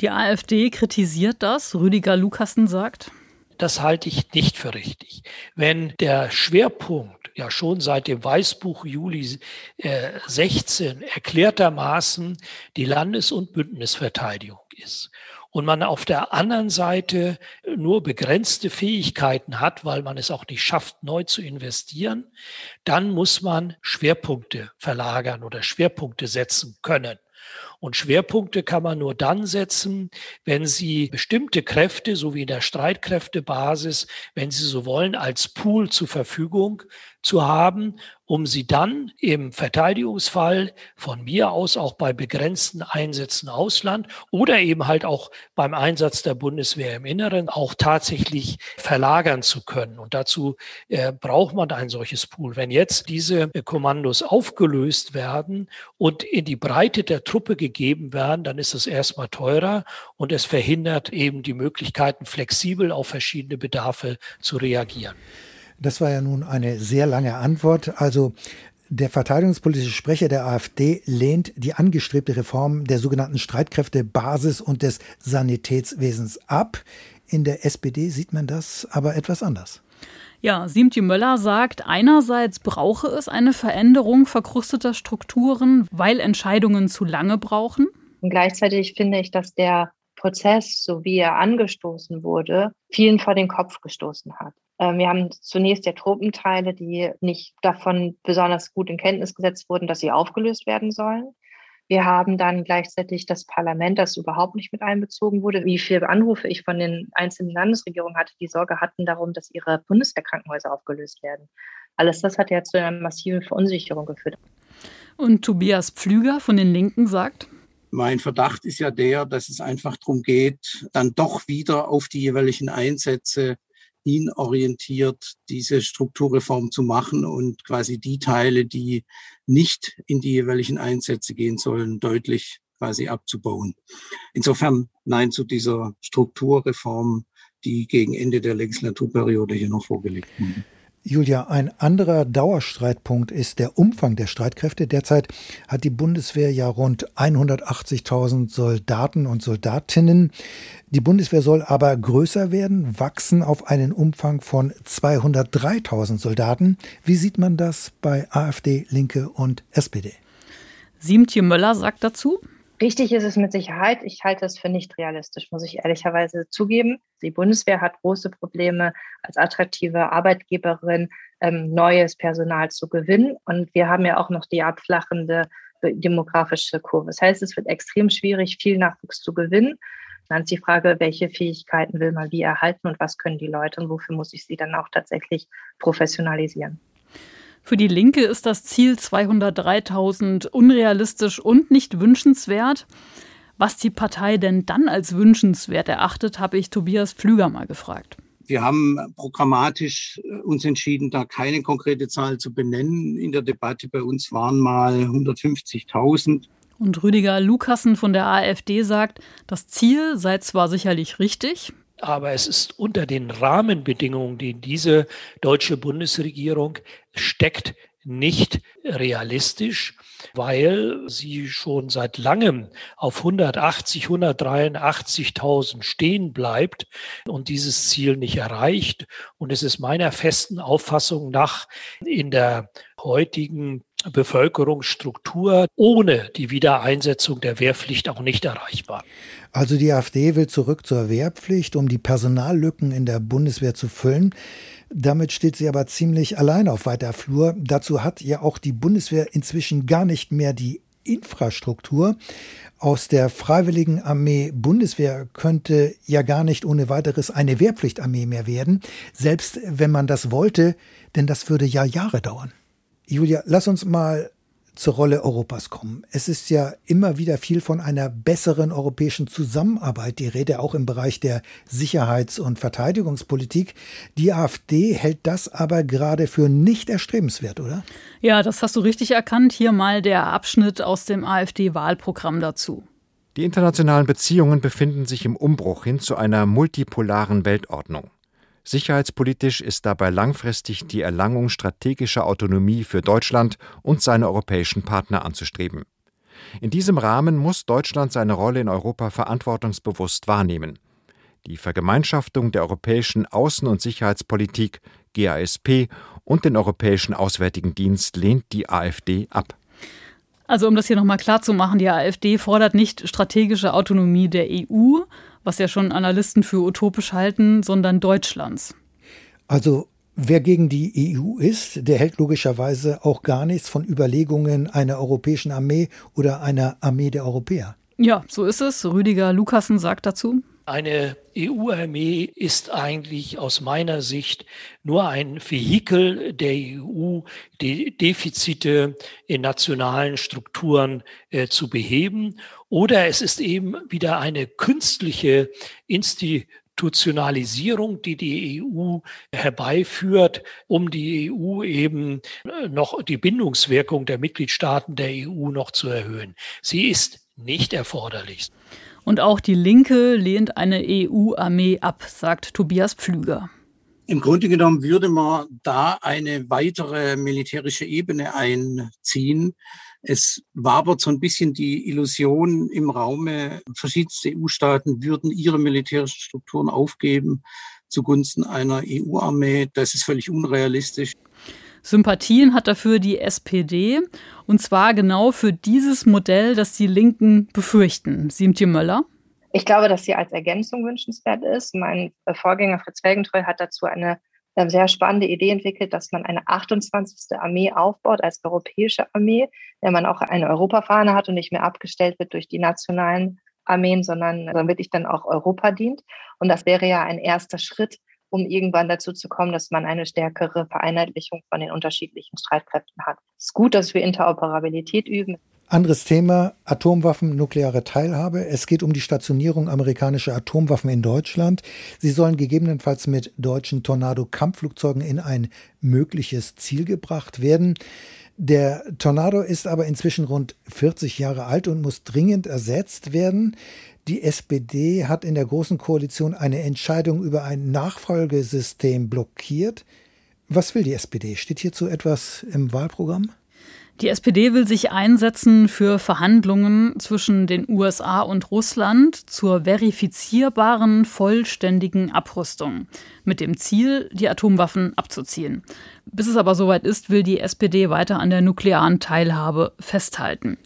Die AfD kritisiert das. Rüdiger Lukassen sagt, das halte ich nicht für richtig. Wenn der Schwerpunkt ja schon seit dem Weißbuch Juli äh, 16 erklärtermaßen die Landes- und Bündnisverteidigung ist und man auf der anderen Seite nur begrenzte Fähigkeiten hat, weil man es auch nicht schafft, neu zu investieren, dann muss man Schwerpunkte verlagern oder Schwerpunkte setzen können. Und Schwerpunkte kann man nur dann setzen, wenn Sie bestimmte Kräfte, so wie in der Streitkräftebasis, wenn Sie so wollen, als Pool zur Verfügung zu haben, um sie dann im Verteidigungsfall von mir aus auch bei begrenzten Einsätzen Ausland oder eben halt auch beim Einsatz der Bundeswehr im Inneren auch tatsächlich verlagern zu können. Und dazu äh, braucht man ein solches Pool. Wenn jetzt diese äh, Kommandos aufgelöst werden und in die Breite der Truppe gegeben werden, dann ist es erstmal teurer und es verhindert eben die Möglichkeiten, flexibel auf verschiedene Bedarfe zu reagieren. Das war ja nun eine sehr lange Antwort. Also der verteidigungspolitische Sprecher der AfD lehnt die angestrebte Reform der sogenannten Streitkräftebasis und des Sanitätswesens ab. In der SPD sieht man das aber etwas anders. Ja, Siemtje Möller sagt, einerseits brauche es eine Veränderung verkrusteter Strukturen, weil Entscheidungen zu lange brauchen. Und gleichzeitig finde ich, dass der Prozess, so wie er angestoßen wurde, vielen vor den Kopf gestoßen hat. Ähm, wir haben zunächst ja Truppenteile, die nicht davon besonders gut in Kenntnis gesetzt wurden, dass sie aufgelöst werden sollen. Wir haben dann gleichzeitig das Parlament, das überhaupt nicht mit einbezogen wurde. Wie viele Anrufe ich von den einzelnen Landesregierungen hatte, die Sorge hatten darum, dass ihre Bundeswehrkrankenhäuser aufgelöst werden. Alles das hat ja zu einer massiven Verunsicherung geführt. Und Tobias Pflüger von den Linken sagt, mein Verdacht ist ja der, dass es einfach darum geht, dann doch wieder auf die jeweiligen Einsätze hin orientiert, diese Strukturreform zu machen und quasi die Teile, die nicht in die jeweiligen Einsätze gehen sollen, deutlich quasi abzubauen. Insofern nein zu dieser Strukturreform, die gegen Ende der Legislaturperiode hier noch vorgelegt wurde. Julia, ein anderer Dauerstreitpunkt ist der Umfang der Streitkräfte. Derzeit hat die Bundeswehr ja rund 180.000 Soldaten und Soldatinnen. Die Bundeswehr soll aber größer werden, wachsen auf einen Umfang von 203.000 Soldaten. Wie sieht man das bei AfD, Linke und SPD? Siemtje Möller sagt dazu, Richtig ist es mit Sicherheit. Ich halte es für nicht realistisch, muss ich ehrlicherweise zugeben. Die Bundeswehr hat große Probleme, als attraktive Arbeitgeberin ähm, neues Personal zu gewinnen. Und wir haben ja auch noch die abflachende demografische Kurve. Das heißt, es wird extrem schwierig, viel Nachwuchs zu gewinnen. Dann ist die Frage, welche Fähigkeiten will man wie erhalten und was können die Leute und wofür muss ich sie dann auch tatsächlich professionalisieren. Für die Linke ist das Ziel 203.000 unrealistisch und nicht wünschenswert. Was die Partei denn dann als wünschenswert erachtet, habe ich Tobias Pflüger mal gefragt. Wir haben programmatisch äh, uns entschieden, da keine konkrete Zahl zu benennen. In der Debatte bei uns waren mal 150.000. Und Rüdiger Lukassen von der AfD sagt, das Ziel sei zwar sicherlich richtig, aber es ist unter den Rahmenbedingungen, die diese deutsche Bundesregierung steckt, nicht realistisch, weil sie schon seit langem auf 180, 183.000 stehen bleibt und dieses Ziel nicht erreicht. Und es ist meiner festen Auffassung nach in der heutigen Bevölkerungsstruktur ohne die Wiedereinsetzung der Wehrpflicht auch nicht erreichbar. Also die AfD will zurück zur Wehrpflicht, um die Personallücken in der Bundeswehr zu füllen. Damit steht sie aber ziemlich allein auf weiter Flur. Dazu hat ja auch die Bundeswehr inzwischen gar nicht mehr die Infrastruktur. Aus der Freiwilligen Armee Bundeswehr könnte ja gar nicht ohne weiteres eine Wehrpflichtarmee mehr werden, selbst wenn man das wollte, denn das würde ja Jahre dauern. Julia, lass uns mal zur Rolle Europas kommen. Es ist ja immer wieder viel von einer besseren europäischen Zusammenarbeit die Rede, auch im Bereich der Sicherheits- und Verteidigungspolitik. Die AfD hält das aber gerade für nicht erstrebenswert, oder? Ja, das hast du richtig erkannt. Hier mal der Abschnitt aus dem AfD-Wahlprogramm dazu. Die internationalen Beziehungen befinden sich im Umbruch hin zu einer multipolaren Weltordnung. Sicherheitspolitisch ist dabei langfristig die Erlangung strategischer Autonomie für Deutschland und seine europäischen Partner anzustreben. In diesem Rahmen muss Deutschland seine Rolle in Europa verantwortungsbewusst wahrnehmen. Die Vergemeinschaftung der europäischen Außen- und Sicherheitspolitik GASP und den Europäischen Auswärtigen Dienst lehnt die AfD ab. Also um das hier nochmal klar zu machen, die AfD fordert nicht strategische Autonomie der EU, was ja schon Analysten für utopisch halten, sondern Deutschlands. Also wer gegen die EU ist, der hält logischerweise auch gar nichts von Überlegungen einer europäischen Armee oder einer Armee der Europäer. Ja, so ist es. Rüdiger Lukassen sagt dazu. Eine EU-Armee ist eigentlich aus meiner Sicht nur ein Vehikel der EU, die Defizite in nationalen Strukturen äh, zu beheben. Oder es ist eben wieder eine künstliche Institutionalisierung, die die EU herbeiführt, um die EU eben äh, noch die Bindungswirkung der Mitgliedstaaten der EU noch zu erhöhen. Sie ist nicht erforderlich. Und auch die Linke lehnt eine EU-Armee ab, sagt Tobias Pflüger. Im Grunde genommen würde man da eine weitere militärische Ebene einziehen. Es wabert so ein bisschen die Illusion im Raume, verschiedenste EU-Staaten würden ihre militärischen Strukturen aufgeben zugunsten einer EU-Armee. Das ist völlig unrealistisch. Sympathien hat dafür die SPD. Und zwar genau für dieses Modell, das die Linken befürchten. Siemtje Möller? Ich glaube, dass sie als Ergänzung wünschenswert ist. Mein Vorgänger Fritz Felgentreu hat dazu eine sehr spannende Idee entwickelt, dass man eine 28. Armee aufbaut als europäische Armee, wenn man auch eine Europafahne hat und nicht mehr abgestellt wird durch die nationalen Armeen, sondern wirklich dann auch Europa dient. Und das wäre ja ein erster Schritt um irgendwann dazu zu kommen, dass man eine stärkere Vereinheitlichung von den unterschiedlichen Streitkräften hat. Es ist gut, dass wir Interoperabilität üben. Anderes Thema, Atomwaffen, nukleare Teilhabe. Es geht um die Stationierung amerikanischer Atomwaffen in Deutschland. Sie sollen gegebenenfalls mit deutschen Tornado-Kampfflugzeugen in ein mögliches Ziel gebracht werden. Der Tornado ist aber inzwischen rund 40 Jahre alt und muss dringend ersetzt werden. Die SPD hat in der Großen Koalition eine Entscheidung über ein Nachfolgesystem blockiert. Was will die SPD? Steht hierzu etwas im Wahlprogramm? Die SPD will sich einsetzen für Verhandlungen zwischen den USA und Russland zur verifizierbaren, vollständigen Abrüstung mit dem Ziel, die Atomwaffen abzuziehen. Bis es aber soweit ist, will die SPD weiter an der nuklearen Teilhabe festhalten.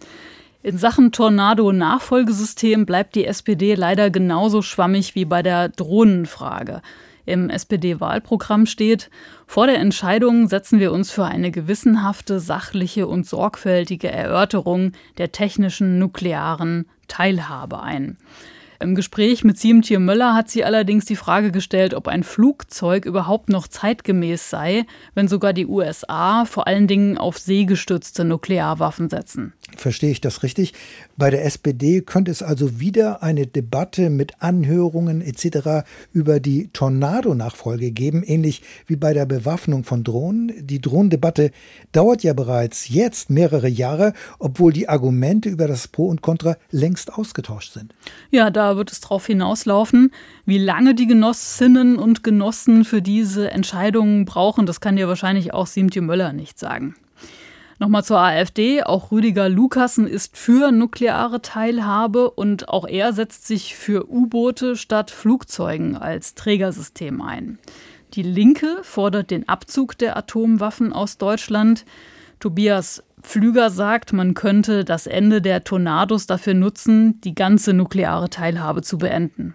In Sachen Tornado-Nachfolgesystem bleibt die SPD leider genauso schwammig wie bei der Drohnenfrage. Im SPD-Wahlprogramm steht, vor der Entscheidung setzen wir uns für eine gewissenhafte, sachliche und sorgfältige Erörterung der technischen nuklearen Teilhabe ein. Im Gespräch mit Siemtje Möller hat sie allerdings die Frage gestellt, ob ein Flugzeug überhaupt noch zeitgemäß sei, wenn sogar die USA vor allen Dingen auf seegestützte Nuklearwaffen setzen. Verstehe ich das richtig? Bei der SPD könnte es also wieder eine Debatte mit Anhörungen etc. über die Tornado-Nachfolge geben, ähnlich wie bei der Bewaffnung von Drohnen. Die Drohnendebatte dauert ja bereits jetzt mehrere Jahre, obwohl die Argumente über das Pro und Contra längst ausgetauscht sind. Ja, da wird es darauf hinauslaufen. Wie lange die Genossinnen und Genossen für diese Entscheidungen brauchen, das kann dir wahrscheinlich auch Siemtje Möller nicht sagen. Nochmal zur AfD. Auch Rüdiger Lukassen ist für nukleare Teilhabe und auch er setzt sich für U-Boote statt Flugzeugen als Trägersystem ein. Die Linke fordert den Abzug der Atomwaffen aus Deutschland. Tobias Pflüger sagt, man könnte das Ende der Tornados dafür nutzen, die ganze nukleare Teilhabe zu beenden.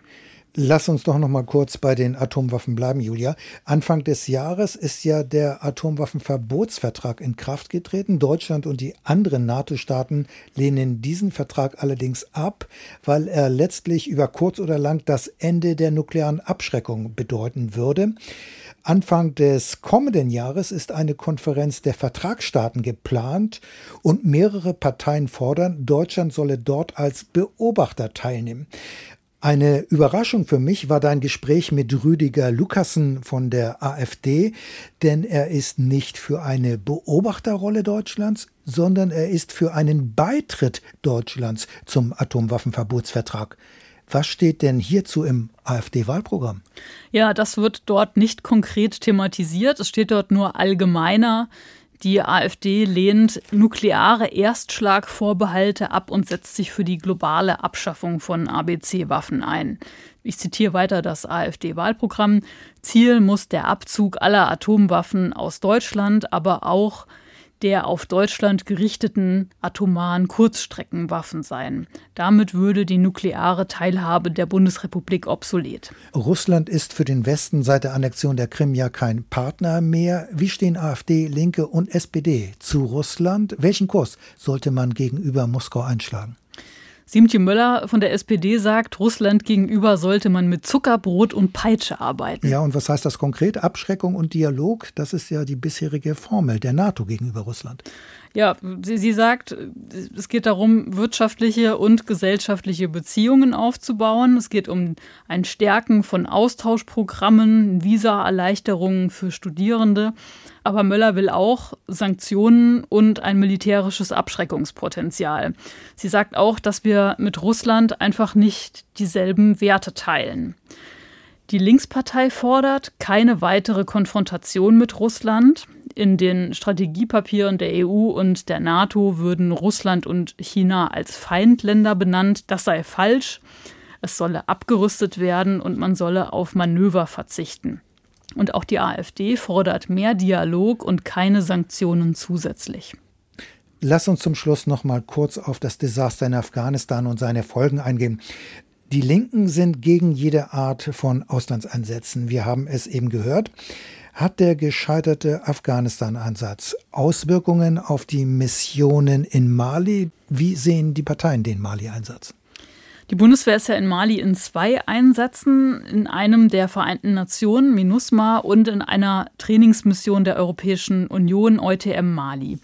Lass uns doch noch mal kurz bei den Atomwaffen bleiben, Julia. Anfang des Jahres ist ja der Atomwaffenverbotsvertrag in Kraft getreten. Deutschland und die anderen NATO-Staaten lehnen diesen Vertrag allerdings ab, weil er letztlich über kurz oder lang das Ende der nuklearen Abschreckung bedeuten würde. Anfang des kommenden Jahres ist eine Konferenz der Vertragsstaaten geplant und mehrere Parteien fordern, Deutschland solle dort als Beobachter teilnehmen. Eine Überraschung für mich war dein Gespräch mit Rüdiger Lukassen von der AfD, denn er ist nicht für eine Beobachterrolle Deutschlands, sondern er ist für einen Beitritt Deutschlands zum Atomwaffenverbotsvertrag. Was steht denn hierzu im AfD-Wahlprogramm? Ja, das wird dort nicht konkret thematisiert. Es steht dort nur allgemeiner. Die AfD lehnt nukleare Erstschlagvorbehalte ab und setzt sich für die globale Abschaffung von ABC-Waffen ein. Ich zitiere weiter das AfD-Wahlprogramm. Ziel muss der Abzug aller Atomwaffen aus Deutschland, aber auch der auf Deutschland gerichteten atomaren Kurzstreckenwaffen sein. Damit würde die nukleare Teilhabe der Bundesrepublik obsolet. Russland ist für den Westen seit der Annexion der Krim ja kein Partner mehr. Wie stehen AfD, Linke und SPD zu Russland? Welchen Kurs sollte man gegenüber Moskau einschlagen? Siemtje Möller von der SPD sagt, Russland gegenüber sollte man mit Zuckerbrot und Peitsche arbeiten. Ja, und was heißt das konkret? Abschreckung und Dialog, das ist ja die bisherige Formel der NATO gegenüber Russland. Ja, sie, sie sagt, es geht darum, wirtschaftliche und gesellschaftliche Beziehungen aufzubauen. Es geht um ein Stärken von Austauschprogrammen, Visa-Erleichterungen für Studierende. Aber Möller will auch Sanktionen und ein militärisches Abschreckungspotenzial. Sie sagt auch, dass wir mit Russland einfach nicht dieselben Werte teilen. Die Linkspartei fordert keine weitere Konfrontation mit Russland. In den Strategiepapieren der EU und der NATO würden Russland und China als Feindländer benannt. Das sei falsch. Es solle abgerüstet werden und man solle auf Manöver verzichten. Und auch die AfD fordert mehr Dialog und keine Sanktionen zusätzlich. Lass uns zum Schluss noch mal kurz auf das Desaster in Afghanistan und seine Folgen eingehen. Die Linken sind gegen jede Art von Auslandseinsätzen. Wir haben es eben gehört. Hat der gescheiterte Afghanistan-Einsatz Auswirkungen auf die Missionen in Mali? Wie sehen die Parteien den Mali-Einsatz? Die Bundeswehr ist ja in Mali in zwei Einsätzen, in einem der Vereinten Nationen, MINUSMA, und in einer Trainingsmission der Europäischen Union, EUTM Mali.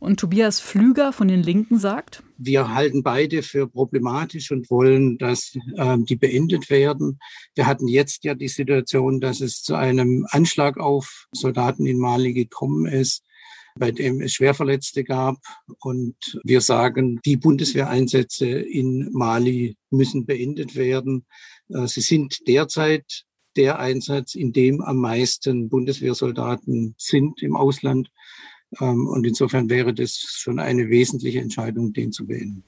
Und Tobias Flüger von den Linken sagt, wir halten beide für problematisch und wollen, dass äh, die beendet werden. Wir hatten jetzt ja die Situation, dass es zu einem Anschlag auf Soldaten in Mali gekommen ist, bei dem es Schwerverletzte gab. Und wir sagen, die Bundeswehreinsätze in Mali müssen beendet werden. Äh, sie sind derzeit der Einsatz, in dem am meisten Bundeswehrsoldaten sind im Ausland. Ähm, und insofern wäre das schon eine wesentliche Entscheidung, den zu beenden.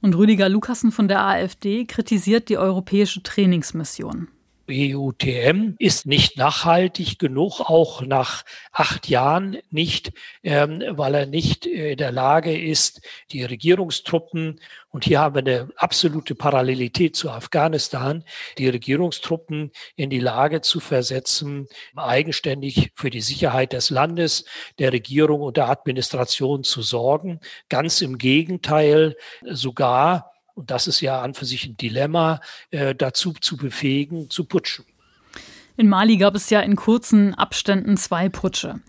Und Rüdiger Lukassen von der AfD kritisiert die europäische Trainingsmission. EUTM ist nicht nachhaltig genug, auch nach acht Jahren nicht, ähm, weil er nicht in der Lage ist, die Regierungstruppen, und hier haben wir eine absolute Parallelität zu Afghanistan, die Regierungstruppen in die Lage zu versetzen, eigenständig für die Sicherheit des Landes, der Regierung und der Administration zu sorgen. Ganz im Gegenteil, sogar und das ist ja an für sich ein Dilemma, äh, dazu zu befähigen, zu putschen. In Mali gab es ja in kurzen Abständen zwei Putsche.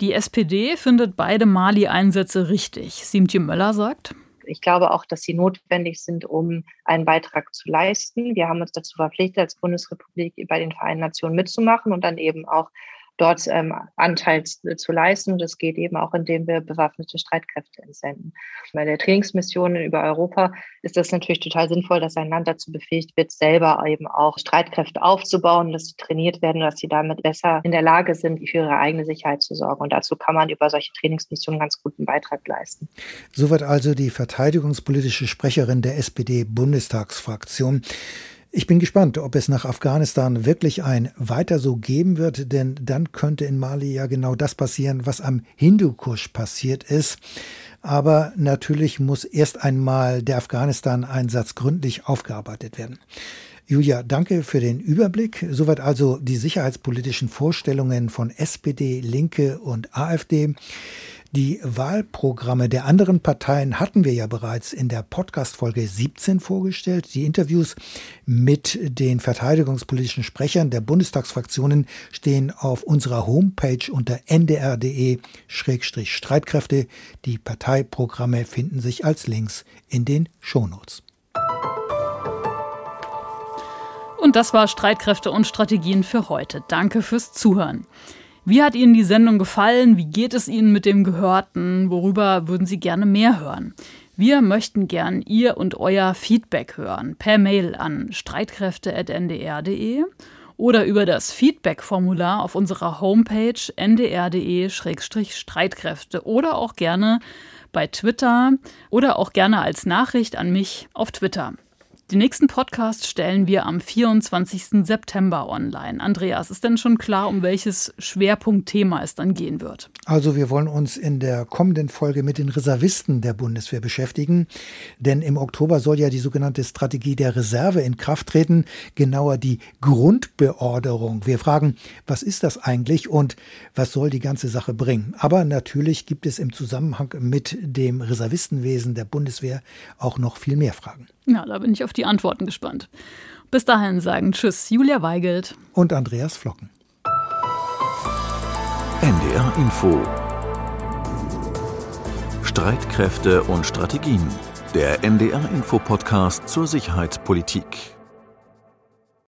Die SPD findet beide Mali-Einsätze richtig. Siemtje Möller sagt, ich glaube auch, dass sie notwendig sind, um einen Beitrag zu leisten. Wir haben uns dazu verpflichtet, als Bundesrepublik bei den Vereinten Nationen mitzumachen und dann eben auch dort ähm, Anteil zu leisten. Das geht eben auch, indem wir bewaffnete Streitkräfte entsenden. Bei der Trainingsmission über Europa ist das natürlich total sinnvoll, dass ein Land dazu befähigt wird, selber eben auch Streitkräfte aufzubauen, dass sie trainiert werden, dass sie damit besser in der Lage sind, für ihre eigene Sicherheit zu sorgen. Und dazu kann man über solche Trainingsmissionen ganz guten Beitrag leisten. Soweit also die verteidigungspolitische Sprecherin der SPD-Bundestagsfraktion. Ich bin gespannt, ob es nach Afghanistan wirklich ein weiter so geben wird, denn dann könnte in Mali ja genau das passieren, was am Hindukusch passiert ist. Aber natürlich muss erst einmal der Afghanistan-Einsatz gründlich aufgearbeitet werden. Julia, danke für den Überblick. Soweit also die sicherheitspolitischen Vorstellungen von SPD, Linke und AfD. Die Wahlprogramme der anderen Parteien hatten wir ja bereits in der Podcast-Folge 17 vorgestellt. Die Interviews mit den verteidigungspolitischen Sprechern der Bundestagsfraktionen stehen auf unserer Homepage unter ndr.de-streitkräfte. Die Parteiprogramme finden sich als Links in den Shownotes. Und das war Streitkräfte und Strategien für heute. Danke fürs Zuhören. Wie hat Ihnen die Sendung gefallen? Wie geht es Ihnen mit dem Gehörten? Worüber würden Sie gerne mehr hören? Wir möchten gern Ihr und euer Feedback hören. Per Mail an streitkräfte.ndr.de oder über das Feedback-Formular auf unserer Homepage ndr.de-streitkräfte oder auch gerne bei Twitter oder auch gerne als Nachricht an mich auf Twitter. Den nächsten Podcast stellen wir am 24. September online. Andreas, ist denn schon klar, um welches Schwerpunktthema es dann gehen wird? Also wir wollen uns in der kommenden Folge mit den Reservisten der Bundeswehr beschäftigen, denn im Oktober soll ja die sogenannte Strategie der Reserve in Kraft treten, genauer die Grundbeorderung. Wir fragen, was ist das eigentlich und was soll die ganze Sache bringen? Aber natürlich gibt es im Zusammenhang mit dem Reservistenwesen der Bundeswehr auch noch viel mehr Fragen. Ja, da bin ich auf die Antworten gespannt. Bis dahin sagen Tschüss, Julia Weigelt und Andreas Flocken. NDR Info Streitkräfte und Strategien. Der NDR Info Podcast zur Sicherheitspolitik.